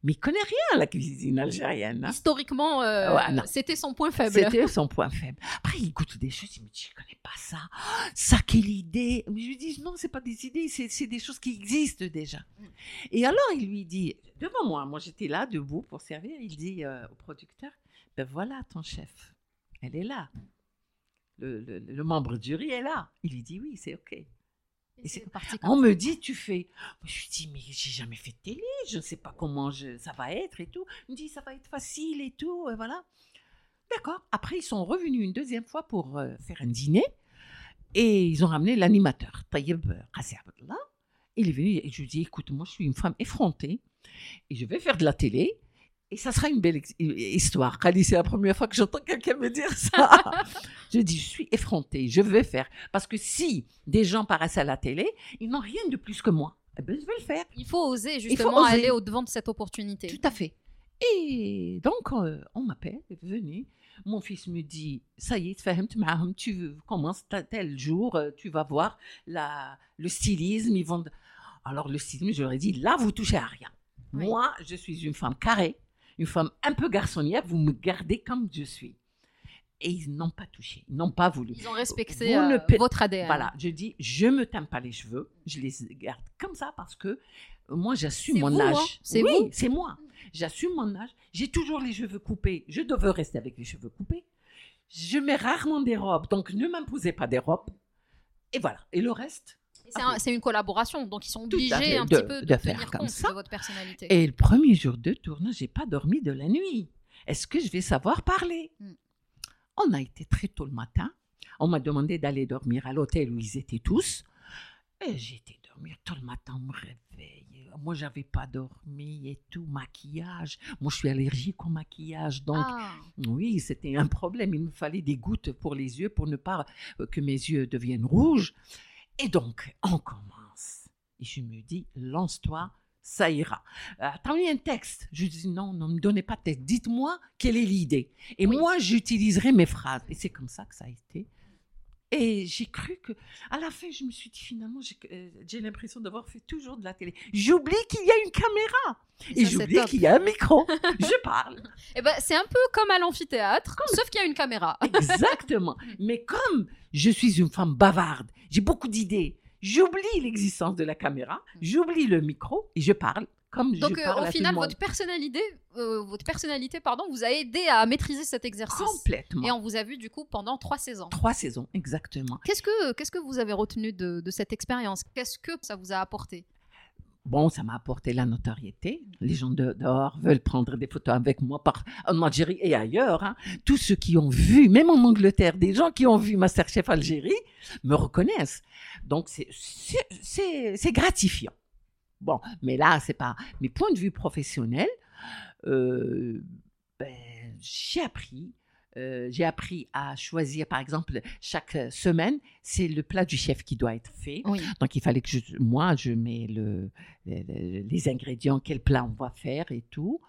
Mais il connaît rien à la cuisine algérienne. hein. historiquement, euh, Ouais, c'était son point faible. C'était son point faible. Après, il goûte des choses, il me dit, je connais pas ça. Ça, quelle idée. Mais je lui dis, non, c'est pas des idées, c'est des choses qui existent déjà. Et alors, il lui dit, devant moi, moi j'étais là, debout pour servir, il dit euh, au producteur, ben voilà ton chef, elle est là. Le, le- le membre du jury est là. Il lui dit, oui, c'est OK. Et c'est On me dit, tu fais. Je lui dis, mais j'ai jamais fait de télé, je ne sais pas comment je- ça va être et tout. Il me dit, ça va être facile et tout, et voilà. D'accord. Après, ils sont revenus une deuxième fois pour euh, faire un dîner et ils ont ramené l'animateur, Tayyib Qassi. Il est venu et je lui dis, écoute, moi, je suis une femme effrontée et je vais faire de la télé. Et ça sera une belle histoire. Kali, c'est la première fois que j'entends quelqu'un me dire ça. je dis, je suis effrontée, je vais faire. Parce que si des gens paraissent à la télé, ils n'ont rien de plus que moi. Eh ben, je vais le faire. Il faut oser justement faut aller au-devant de cette opportunité. Tout à fait. Et donc, euh, on m'appelle, venez. Mon fils me dit, ça y est, tu commences tel jour, euh, tu vas voir la, le stylisme. Ils vont... Alors, le stylisme, j'aurais dit, là, vous touchez à rien. Moi, je suis une femme carrée une femme un peu garçonnière, vous me gardez comme je suis. Et ils n'ont pas touché, ils n'ont pas voulu. Ils ont respecté ne euh, votre ADN. Voilà, je dis, je me teins pas les cheveux, je les garde comme ça parce que euh, moi, j'assume mon vous, hein, âge. c'est oui, c'est moi. J'assume mon âge. J'ai toujours les cheveux coupés. Je devais rester avec les cheveux coupés. Je mets rarement des robes, donc ne m'imposez pas des robes. Et voilà. Et le reste. C'est un- c'est une collaboration, donc ils sont obligés un de- petit peu de, de faire tenir comme compte ça. de votre personnalité. Et le premier jour de tournage, j'ai pas dormi de la nuit. Est-ce que je vais savoir parler? Mm. On a été très tôt le matin. On m'a demandé d'aller dormir à l'hôtel où ils étaient tous. Et j'ai été dormir tout le matin, on me réveille. Moi, j'avais pas dormi et tout, maquillage. Moi, je suis allergique au maquillage, donc Ah, oui, c'était un problème. Il me fallait des gouttes pour les yeux pour ne pas euh, que mes yeux deviennent rouges. Et donc, on commence. Et je me dis, lance-toi, ça ira. Euh, Attendez un texte. Je dis, non, ne me donnez pas de texte. Dites-moi quelle est l'idée. Et Oui. moi, j'utiliserai mes phrases. Et c'est comme ça que ça a été. Et j'ai cru que, à la fin, je me suis dit finalement, j'ai euh, j'ai l'impression d'avoir fait toujours de la télé. J'oublie qu'il y a une caméra et j'oublie qu'il y a un micro. je parle. Eh ben, c'est un peu comme à l'amphithéâtre, sauf qu'il y a une caméra. Exactement. Mais comme je suis une femme bavarde, j'ai beaucoup d'idées, j'oublie l'existence de la caméra, j'oublie le micro et je parle comme Donc je euh, parle au à final, tout le votre personnalité, euh, votre personnalité, pardon, vous a aidé à maîtriser cet exercice. Complètement. Et on vous a vu du coup pendant trois saisons. Trois saisons, exactement. Qu'est-ce que qu'est-ce que vous avez retenu de, de cette expérience? Qu'est-ce que ça vous a apporté? Bon, ça m'a apporté la notoriété. Les gens de- dehors veulent prendre des photos avec moi par, en Algérie et ailleurs. hein. Tous ceux qui ont vu, même en Angleterre, des gens qui ont vu Masterchef Algérie me reconnaissent. Donc, c'est- c'est c'est- c'est gratifiant. Bon, mais là, c'est pas. Mes points de vue professionnels, euh, ben, j'ai appris. euh, j'ai appris à choisir, par exemple, chaque semaine, c'est le plat du chef qui doit être fait. Oui. Donc, il fallait que je, moi, je mets le, le- le- les ingrédients, quel plat on va faire et tout.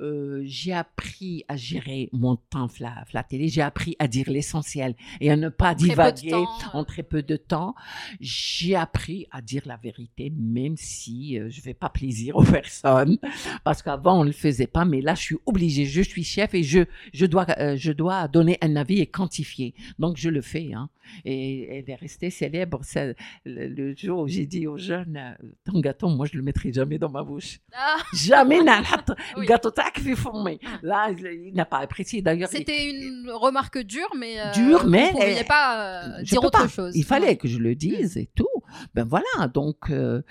Euh, j'ai appris à gérer mon temps la, la télé, j'ai appris à dire l'essentiel et à ne pas Très divaguer temps, en très peu de temps. J'ai appris à dire la vérité, même si euh, je fais pas plaisir aux personnes, parce qu'avant on ne le faisait pas, mais là je suis obligée, je suis chef et je je dois euh, je dois donner un avis et quantifier. Donc je le fais. Hein. Et elle est restée célèbre. Le, le jour où j'ai dit aux jeunes, euh, ton gâteau, moi je le mettrai jamais dans ma bouche. Ah, Jamais Oui. gâteau tac fait former. Ah. Là, il n'a pas apprécié. D'ailleurs, il- C'était une remarque dure, mais euh, Dure, mais, vous ne euh, pas euh, dire autre pas. chose. Il fallait Ouais. que je le dise et tout. Ben voilà, donc euh,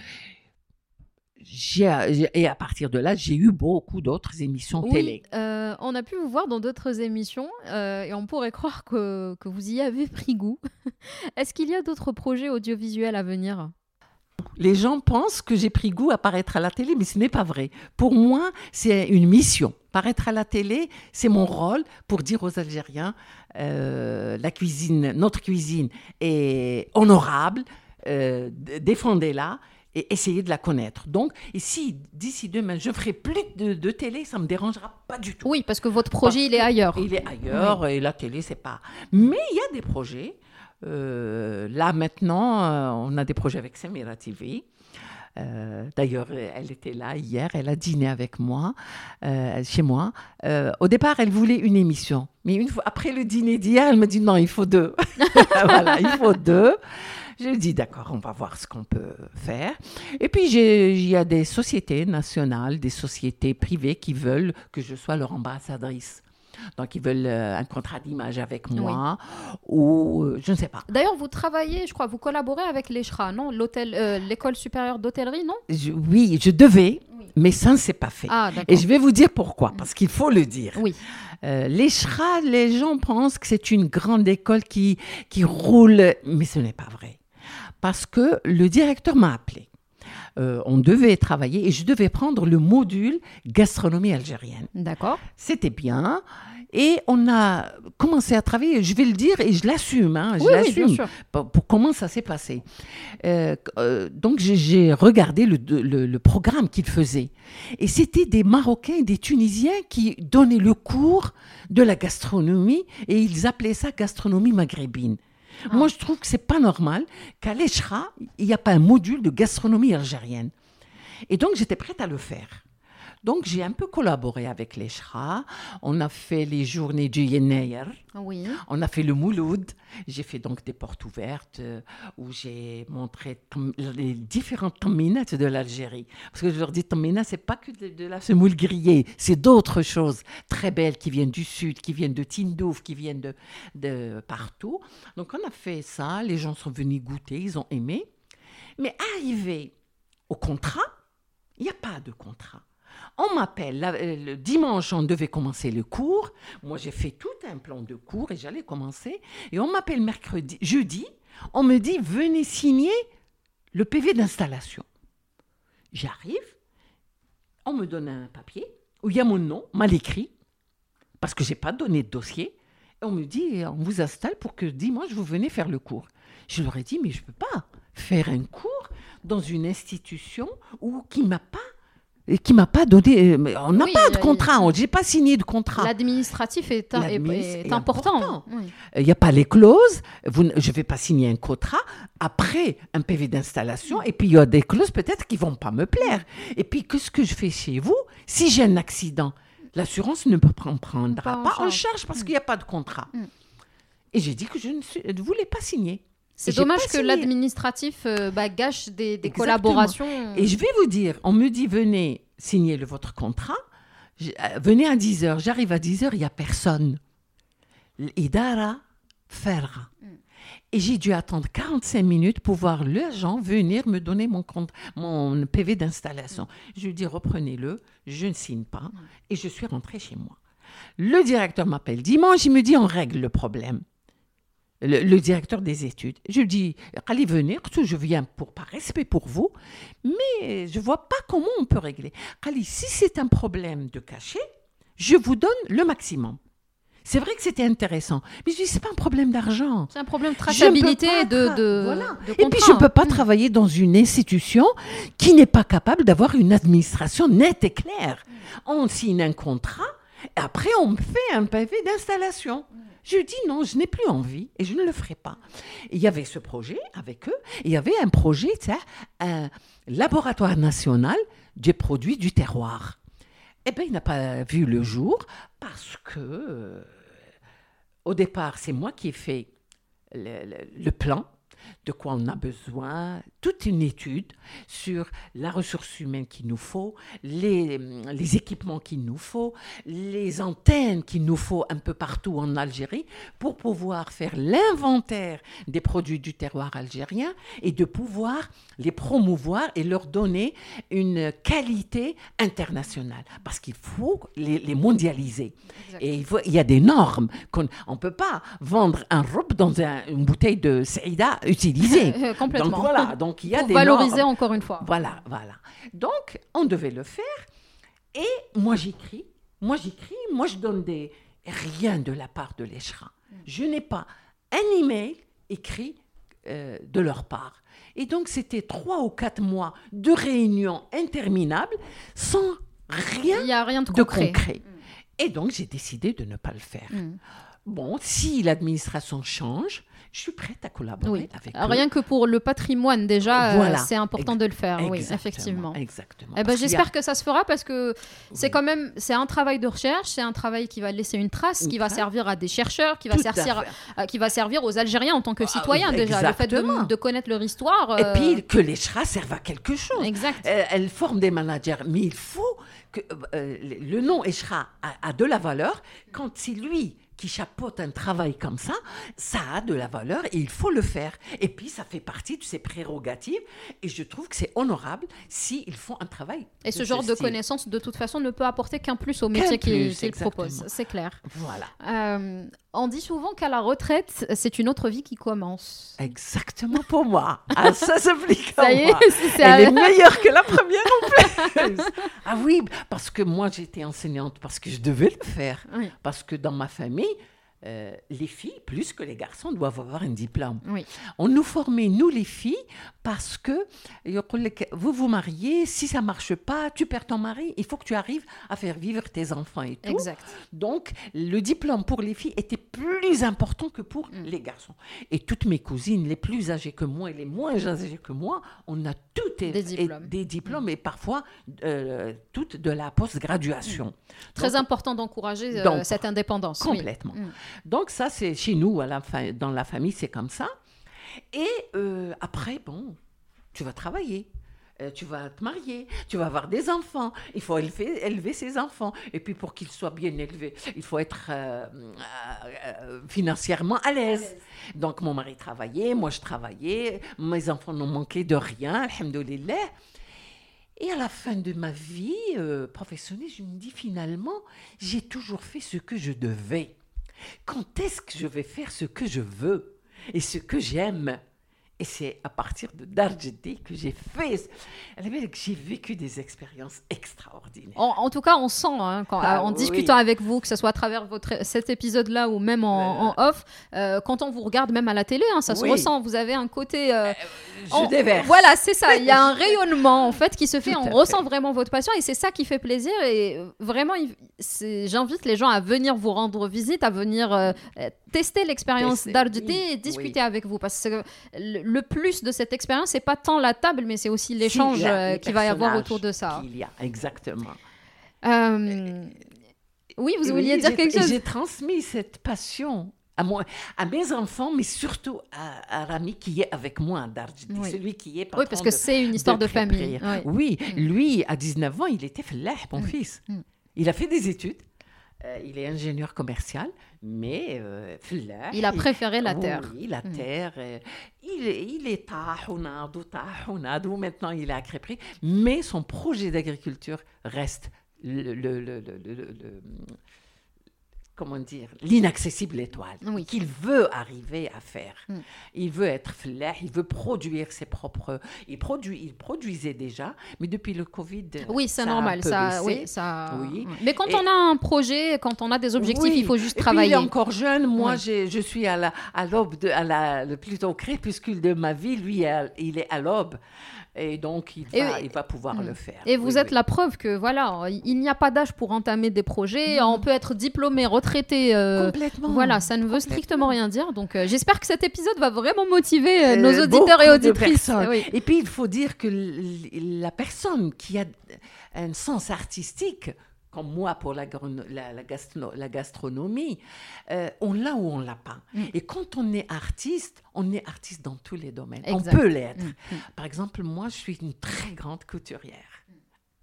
et à partir de là, j'ai eu beaucoup d'autres émissions Oui, télé. euh, on a pu vous voir dans d'autres émissions euh, et on pourrait croire que, que vous y avez pris goût. Est-ce qu'il y a d'autres projets audiovisuels à venir? Les gens pensent que j'ai pris goût à paraître à la télé, mais ce n'est pas vrai. Pour moi, c'est une mission. Paraître à la télé, c'est mon rôle pour dire aux Algériens, euh, la cuisine, notre cuisine est honorable, euh, défendez-la et essayez de la connaître. Donc, et si d'ici demain je ferai plus de, de télé, ça me dérangera pas du tout. Oui, parce que votre projet, Parce il est ailleurs. Il est ailleurs et la télé, c'est pas. Mais il y a des projets. Euh, là, maintenant, euh, on a des projets avec Samira TV. Euh, D'ailleurs, elle était là hier, elle a dîné avec moi, euh, chez moi. Euh, au départ, elle voulait une émission. Mais une fois, après le dîner d'hier, elle me dit non, il faut deux. voilà, il faut deux. Je lui dis d'accord, on va voir ce qu'on peut faire. Et puis, il y a des sociétés nationales, des sociétés privées qui veulent que je sois leur ambassadrice. Donc, ils veulent euh, un contrat d'image avec moi ou euh, je ne sais pas. D'ailleurs, vous travaillez, je crois, vous collaborez avec l'ECHRA, non? L'hôtel, euh, l'école supérieure d'hôtellerie, non? Je- oui, je devais, Oui. mais ça ne s'est pas fait. Ah. Et je vais vous dire pourquoi, parce qu'il faut le dire. Oui. Euh, les CHRA, les gens pensent que c'est une grande école qui, qui roule, mais ce n'est pas vrai. Parce que le directeur m'a appelé. Euh, on devait travailler et je devais prendre le module gastronomie algérienne. D'accord. C'était bien. Et on a commencé à travailler, je vais le dire et je l'assume, hein, je Oui, l'assume pour, pour comment ça s'est passé. Euh, euh, donc j'ai- j'ai regardé le, le- le programme qu'ils faisaient. Et c'était des Marocains et des Tunisiens qui donnaient le cours de la gastronomie et ils appelaient ça gastronomie maghrébine. Ah. Moi, je trouve que c'est pas normal qu'à l'ECHRA, il n'y a pas un module de gastronomie algérienne. Et donc, j'étais prête à le faire. Donc, j'ai un peu collaboré avec l'ECHRA. On a fait les journées du Yenayer. Oui. On a fait le Mouloud. J'ai fait donc des portes ouvertes euh, où j'ai montré les différentes tamminates de l'Algérie. Parce que je leur dis, tammina, c'est pas que de, de la semoule grillée, c'est d'autres choses très belles qui viennent du sud, qui viennent de Tindouf, qui viennent de, de partout. Donc on a fait ça, les gens sont venus goûter, ils ont aimé. Mais arrivé au contrat, il n'y a pas de contrat. On m'appelle, euh, le dimanche, on devait commencer le cours. Moi, j'ai fait tout un plan de cours et j'allais commencer. Et on m'appelle mercredi, jeudi, on me dit, venez signer le PV d'installation. J'arrive, on me donne un papier où il y a mon nom, mal écrit, parce que j'ai pas donné de dossier. Et on me dit, on vous installe pour que dimanche, vous venez faire le cours. Je leur ai dit, mais je ne peux pas faire un cours dans une institution où, qui m'a pas et qui m'a pas donné. euh, On n'a Oui, pas de il- contrat, on- j'ai pas signé de contrat. L'administratif est, est- L'adminis- est est important. important. Oui. Il n'y a pas les clauses. Vous, je ne vais pas signer un contrat après un PV d'installation. Et puis, il y a des clauses peut-être qui ne vont pas me plaire. Et puis, qu'est-ce que je fais chez vous Si j'ai un accident, l'assurance ne me prend- prendra Pas en pas, en charge. charge parce qu'il n'y a pas de contrat. Mm. Et j'ai dit que je ne, suis- ne voulais pas signer. C'est dommage que l'administratif euh, bah, gâche des, collaborations. Et je vais vous dire, on me dit venez signer le, votre contrat. Je- euh, venez à 10h. J'arrive à 10h, il n'y a personne. L'Idara ferra. Mm. Et j'ai dû attendre 45 minutes pour voir l'agent venir me donner mon, compte, mon PV d'installation. Je lui dis reprenez-le, je ne signe pas. Et je suis rentrée chez moi. Le directeur m'appelle dimanche, il me dit on règle le problème. Le, le directeur des études. Je lui dis, allez venir, je viens pour, par respect pour vous, mais je ne vois pas comment on peut régler. Ali, si c'est un problème de cachet, je vous donne le maximum. C'est vrai que c'était intéressant. Mais je dis, c'est pas un problème d'argent. C'est un problème de traçabilité de, de, voilà. de Et puis, je ne peux pas Mm. travailler dans une institution qui n'est pas capable d'avoir une administration nette et claire. On signe un contrat, et après, on me fait un pavé d'installation. Je dis non, je n'ai plus envie et je ne le ferai pas. Il y avait ce projet avec eux. Il y avait un projet, un laboratoire national des produits du terroir. Eh bien, il n'a pas vu le jour parce que, euh, au départ, c'est moi qui ai fait le plan de quoi on a besoin, toute une étude sur la ressource humaine qu'il nous faut, les, les équipements qu'il nous faut, les antennes qu'il nous faut un peu partout en Algérie pour pouvoir faire l'inventaire des produits du terroir algérien et de pouvoir les promouvoir et leur donner une qualité internationale parce qu'il faut les, les mondialiser. Et il, faut- il y a des normes. qu'on- on ne peut pas vendre un robe dans un- une bouteille de Saïda utilisée. Complètement. donc voilà, donc il y a Pour des valoriser normes. encore une fois. Voilà, voilà. Donc, on devait le faire. Et moi, j'écris. Moi, j'écris. Moi, je donne des... Rien de la part de l'ECHRA. Je n'ai pas un email écrit euh, de leur part. Et donc, c'était trois ou quatre mois de réunions interminables sans rien Il n'y a rien de de concret. concret. Et donc, j'ai décidé de ne pas le faire. Mm. Bon, si l'administration change, je suis prête à collaborer Oui. avec Alors, eux. Rien que pour le patrimoine, déjà, euh, c'est important de le faire. Oui, effectivement. Exactement. Eh ben, a- J'espère que ça se fera parce que c'est quand même c'est un travail de recherche, c'est un travail qui va laisser une trace, Une qui va servir à des chercheurs, qui va, servir, euh, qui va servir aux Algériens en tant que Ah, citoyens déjà. Le fait de, de connaître leur histoire. Et euh, puis que les chats servent à quelque chose. Exact. Euh, Elles forment des managers, mais il faut que le nom Eshra a, a de la valeur quand c'est lui qui chapeaute un travail comme ça, ça a de la valeur et il faut le faire. Et puis ça fait partie de ses prérogatives et je trouve que c'est honorable s'ils font un travail. Et ce genre de connaissances, de toute façon, ne peut apporter qu'un plus au métier qu'il plus, qu'il propose. exactement. C'est clair. Voilà, Euh, on dit souvent qu'à la retraite, c'est une autre vie qui commence. exactement pour moi. Ah, ça s'applique à Ça y est, c'est Elle est meilleure que la première en plus. ah oui, parce que moi j'étais enseignante parce que je devais le faire. Oui. Parce que dans ma famille, euh, les filles, plus que les garçons, doivent avoir un diplôme. On nous formait, nous les filles, parce euh, que vous vous mariez, si ça marche pas, tu perds ton mari, il faut que tu arrives à faire vivre tes enfants et tout. Donc, le diplôme pour les filles était plus important que pour mm. les garçons. Et toutes mes cousines, les plus âgées que moi et les moins âgées que moi, on a toutes des diplômes, des diplômes mm. et parfois euh, toutes de la post-graduation. Très important d'encourager cette indépendance. Complètement. Mm. Donc ça, c'est chez nous, à la fa- dans la famille, c'est comme ça. Et euh, après, bon, tu vas travailler. euh, tu vas te marier, tu vas avoir des enfants, il faut élever, élever ses enfants. Et puis pour qu'ils soient bien élevés, il faut être euh, financièrement à l'aise. Donc mon mari travaillait, moi je travaillais, mes enfants n'ont manqué de rien, alhamdoulilah. Et à la fin de ma vie professionnelle, je me dis finalement, j'ai toujours fait ce que je devais. Quand est-ce que je vais faire ce que je veux et ce que j'aime? Et c'est à partir de Darjeti que j'ai fait. J'ai vécu des expériences extraordinaires. En, en tout cas, on sent, hein, quand- Ah, en oui. discutant avec vous, que ce soit à travers votre, cet épisode-là ou même en, en off, euh, quand on vous regarde même à la télé, hein, ça se ressent. Vous avez un côté. euh, Je on- déverse. Voilà, c'est ça. Il y a un rayonnement en fait qui se fait. Tout on ressent fait. vraiment votre passion et c'est ça qui fait plaisir. Et euh, vraiment, j'invite les gens à venir vous rendre visite, à venir euh, euh, tester l'expérience oui, et discuter oui. avec vous. Parce que le, le plus de cette expérience, c'est pas tant la table, mais c'est aussi l'échange Si, euh, les qu'il va y avoir autour de ça. qu'il y a, exactement. Euh, Oui, vous vouliez oui, dire quelque chose J'ai transmis cette passion à, moi, à mes enfants, mais surtout à, à Rami qui est avec moi à Darjeti, Oui. celui qui est Oui, parce que c'est une histoire de, famille. Oui. Oui, lui, à 19 ans, il était fellah, mon Mm. fils. Mm. Il a fait des études. Euh, il est ingénieur commercial, mais euh. Il a préféré la terre. Oui, la Mm. terre. euh, il, est- il est tahounadou, tahounadou. Maintenant, il est à Crépry. Mais son projet d'agriculture reste le- le- le- comment dire, l'inaccessible étoile Oui. qu'il veut arriver à faire. Mm. Il veut être flair, il veut produire ses propres. Il, produit, il produisait déjà, mais depuis le Covid. Oui, c'est normal. Ça, baissé. oui, ça... Oui. Mais quand Et- on a un projet, quand on a des objectifs, Oui. il faut juste Et puis, travailler. il est encore jeune. Moi, je suis à la, à l'aube, de, à la, plutôt au crépuscule de ma vie. Lui, il est à l'aube. Et donc, il Et- va, il va pouvoir Mm. le faire. Et vous Oui, êtes oui. la preuve que voilà, il n'y a pas d'âge pour entamer des projets. Non. On peut être diplômé, retraité. euh, Complètement. Voilà, ça ne veut strictement rien dire. Donc, euh, j'espère que cet épisode va vraiment motiver euh, nos auditeurs et auditrices. Oui. Et puis, il faut dire que la personne qui a un sens artistique, comme moi pour la, gron- la, la gastro- la gastronomie, euh, on l'a ou on l'a pas. Mm. Et quand on est artiste, on est artiste dans tous les domaines. Exact. On peut l'être. Mm, mm. Par exemple, moi, je suis une très grande couturière.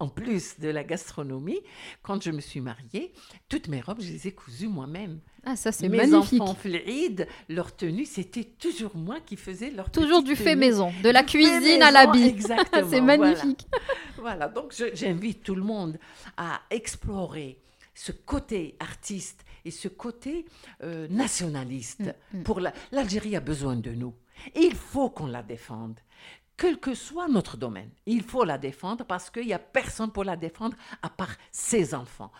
En plus de la gastronomie, quand je me suis mariée, toutes mes robes, je les ai cousues moi-même. Ah, ça, c'est Mes magnifique. enfants flérides, leur tenue, c'était toujours moi qui faisais leur Toujours du fait tenue. maison, de la Du cuisine à l'habit. Exactement. c'est magnifique. Voilà, donc j'invite tout le monde à explorer ce côté artiste et ce côté euh, nationaliste. Mm, mm. Pour la- l'Algérie a besoin de nous. Et il faut qu'on la défende. Quel que soit notre domaine, il faut la défendre parce qu'il n'y a personne pour la défendre à part ses enfants.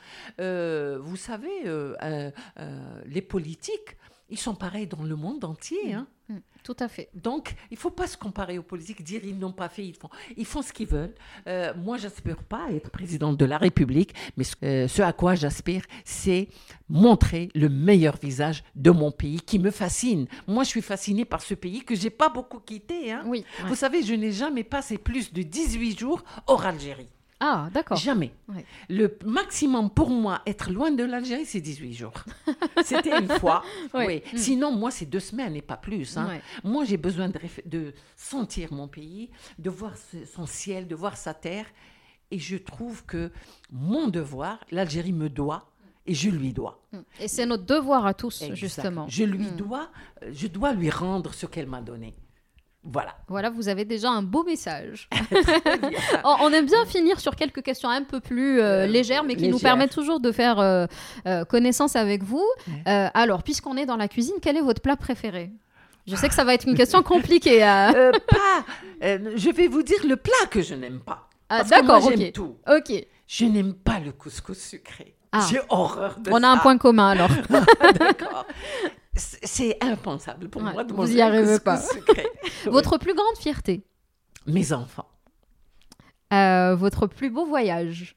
Euh, vous savez, euh, euh, les politiques, ils sont pareils dans le monde entier. hein. Mm, Tout à fait. Donc, il ne faut pas se comparer aux politiques, dire ils n'ont pas fait, ils font. Ils font ce qu'ils veulent. Euh, moi, j'aspire pas à être présidente de la République, mais ce, euh, ce à quoi j'aspire, c'est montrer le meilleur visage de mon pays qui me fascine. Moi, je suis fascinée par ce pays que j'ai pas beaucoup quitté. hein. Oui. ouais. Vous savez, je n'ai jamais passé plus de 18 jours hors Algérie. Ah, d'accord. Jamais. Ouais. Le maximum pour moi, être loin de l'Algérie, c'est 18 jours. C'était une fois. Oui. Mm. Sinon, moi, c'est deux semaines et pas plus. hein. Ouais. Moi, j'ai besoin de, sentir mon pays, de voir son ciel, de voir sa terre. Et je trouve que mon devoir, l'Algérie me doit et je lui dois. Mm. Et c'est notre devoir à tous, justement. Je lui Mm. dois, je dois lui rendre ce qu'elle m'a donné. Voilà. Voilà, vous avez déjà un beau message. on, on aime bien finir sur quelques questions un peu plus euh, Euh, légères, mais qui nous permettent toujours de faire euh, euh, connaissance avec vous. Ouais. Alors, puisqu'on est dans la cuisine, quel est votre plat préféré? Je sais que ça va être une question compliquée. Euh, pas. je vais vous dire le plat que je n'aime pas. Ah, D'accord, j'aime ok. tout. Ok. Je n'aime pas le couscous sucré. Ah. J'ai horreur de On ça. a un point commun alors. D'accord. C'est impensable pour Ouais, moi de vous manger y un arrivez pas. sucré. votre plus grande fierté Mes enfants Euh, Votre plus beau voyage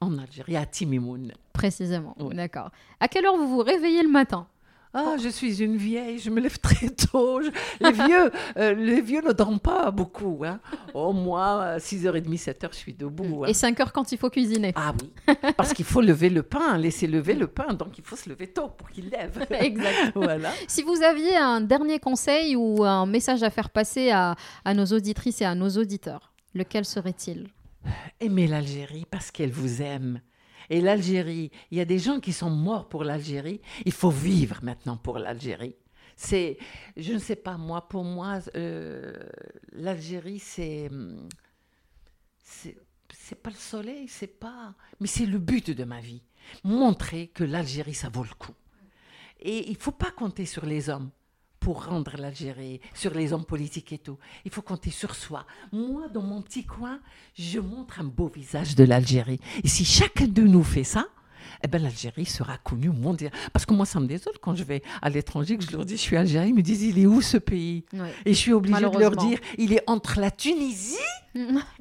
en Algérie, à Timimoun. Précisément. Ouais. D'accord. À quelle heure vous vous réveillez le matin? Ah, je suis une vieille, je me lève très tôt. Je- Les vieux, euh, les vieux ne dorment pas beaucoup. Hein. Au moins, à 6h30, 7h, je suis debout. hein. Et 5 heures quand il faut cuisiner. Ah oui, parce qu'il faut lever le pain, laisser lever le pain, donc il faut se lever tôt pour qu'il lève. exact. voilà. Si vous aviez un dernier conseil ou un message à faire passer à, à nos auditrices et à nos auditeurs, lequel serait-il? Aimez l'Algérie parce qu'elle vous aime. Et l'Algérie, il y a des gens qui sont morts pour l'Algérie. Il faut vivre maintenant pour l'Algérie. C'est, je ne sais pas moi, pour moi, euh, l'Algérie, c'est, hum, c'est, c'est pas le soleil, c'est pas, mais c'est le but de ma vie. Montrer que l'Algérie, ça vaut le coup. Et il faut pas compter sur les hommes pour rendre l'Algérie, sur les hommes politiques et tout. Il faut compter sur soi. Moi, dans mon petit coin, je montre un beau visage de l'Algérie. Et si chacun de nous fait ça, eh ben, l'Algérie sera connue mondial. Parce que moi, ça me désole quand je vais à l'étranger, que je leur dis je suis algérien, ils me disent il est où ce pays Ouais. Et je suis obligée de leur dire il est entre la Tunisie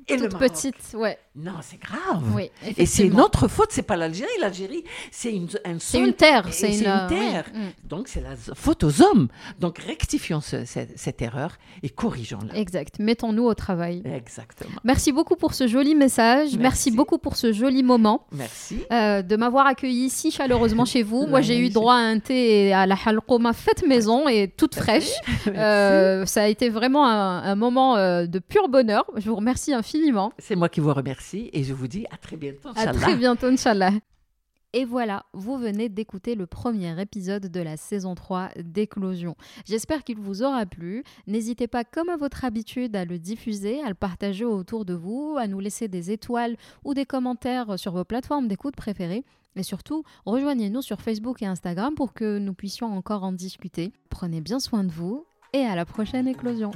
et le Toute Maroc. petite, ouais. Non, c'est grave. Oui, Et c'est notre faute, c'est pas l'Algérie. L'Algérie, c'est une, un C'est sol une terre, c'est une, euh, oui, terre. mm, Donc, c'est la faute aux hommes. Donc, rectifions ce- cette, cette erreur et corrigeons-la. Exact. Mettons-nous au travail. Exactement. Merci beaucoup pour ce joli message. Merci, Merci. beaucoup pour ce joli moment. Merci. euh, de m'avoir accueilli si chaleureusement chez vous. Moi, j'ai eu droit à un thé et à la halqoma faite maison et toute fraîche. Euh, ça a été vraiment un, un moment euh, de pur bonheur. Je vous remercie infiniment. C'est moi qui vous remercie et je vous dis à très bientôt. À Inch'Allah. très bientôt, Inch'Allah. Et voilà, vous venez d'écouter le premier épisode de la saison 3 d'Éclosion. J'espère qu'il vous aura plu. N'hésitez pas, comme à votre habitude, à le diffuser, à le partager autour de vous, à nous laisser des étoiles ou des commentaires sur vos plateformes d'écoute préférées. Et surtout, rejoignez-nous sur Facebook et Instagram pour que nous puissions encore en discuter. Prenez bien soin de vous et à la prochaine éclosion.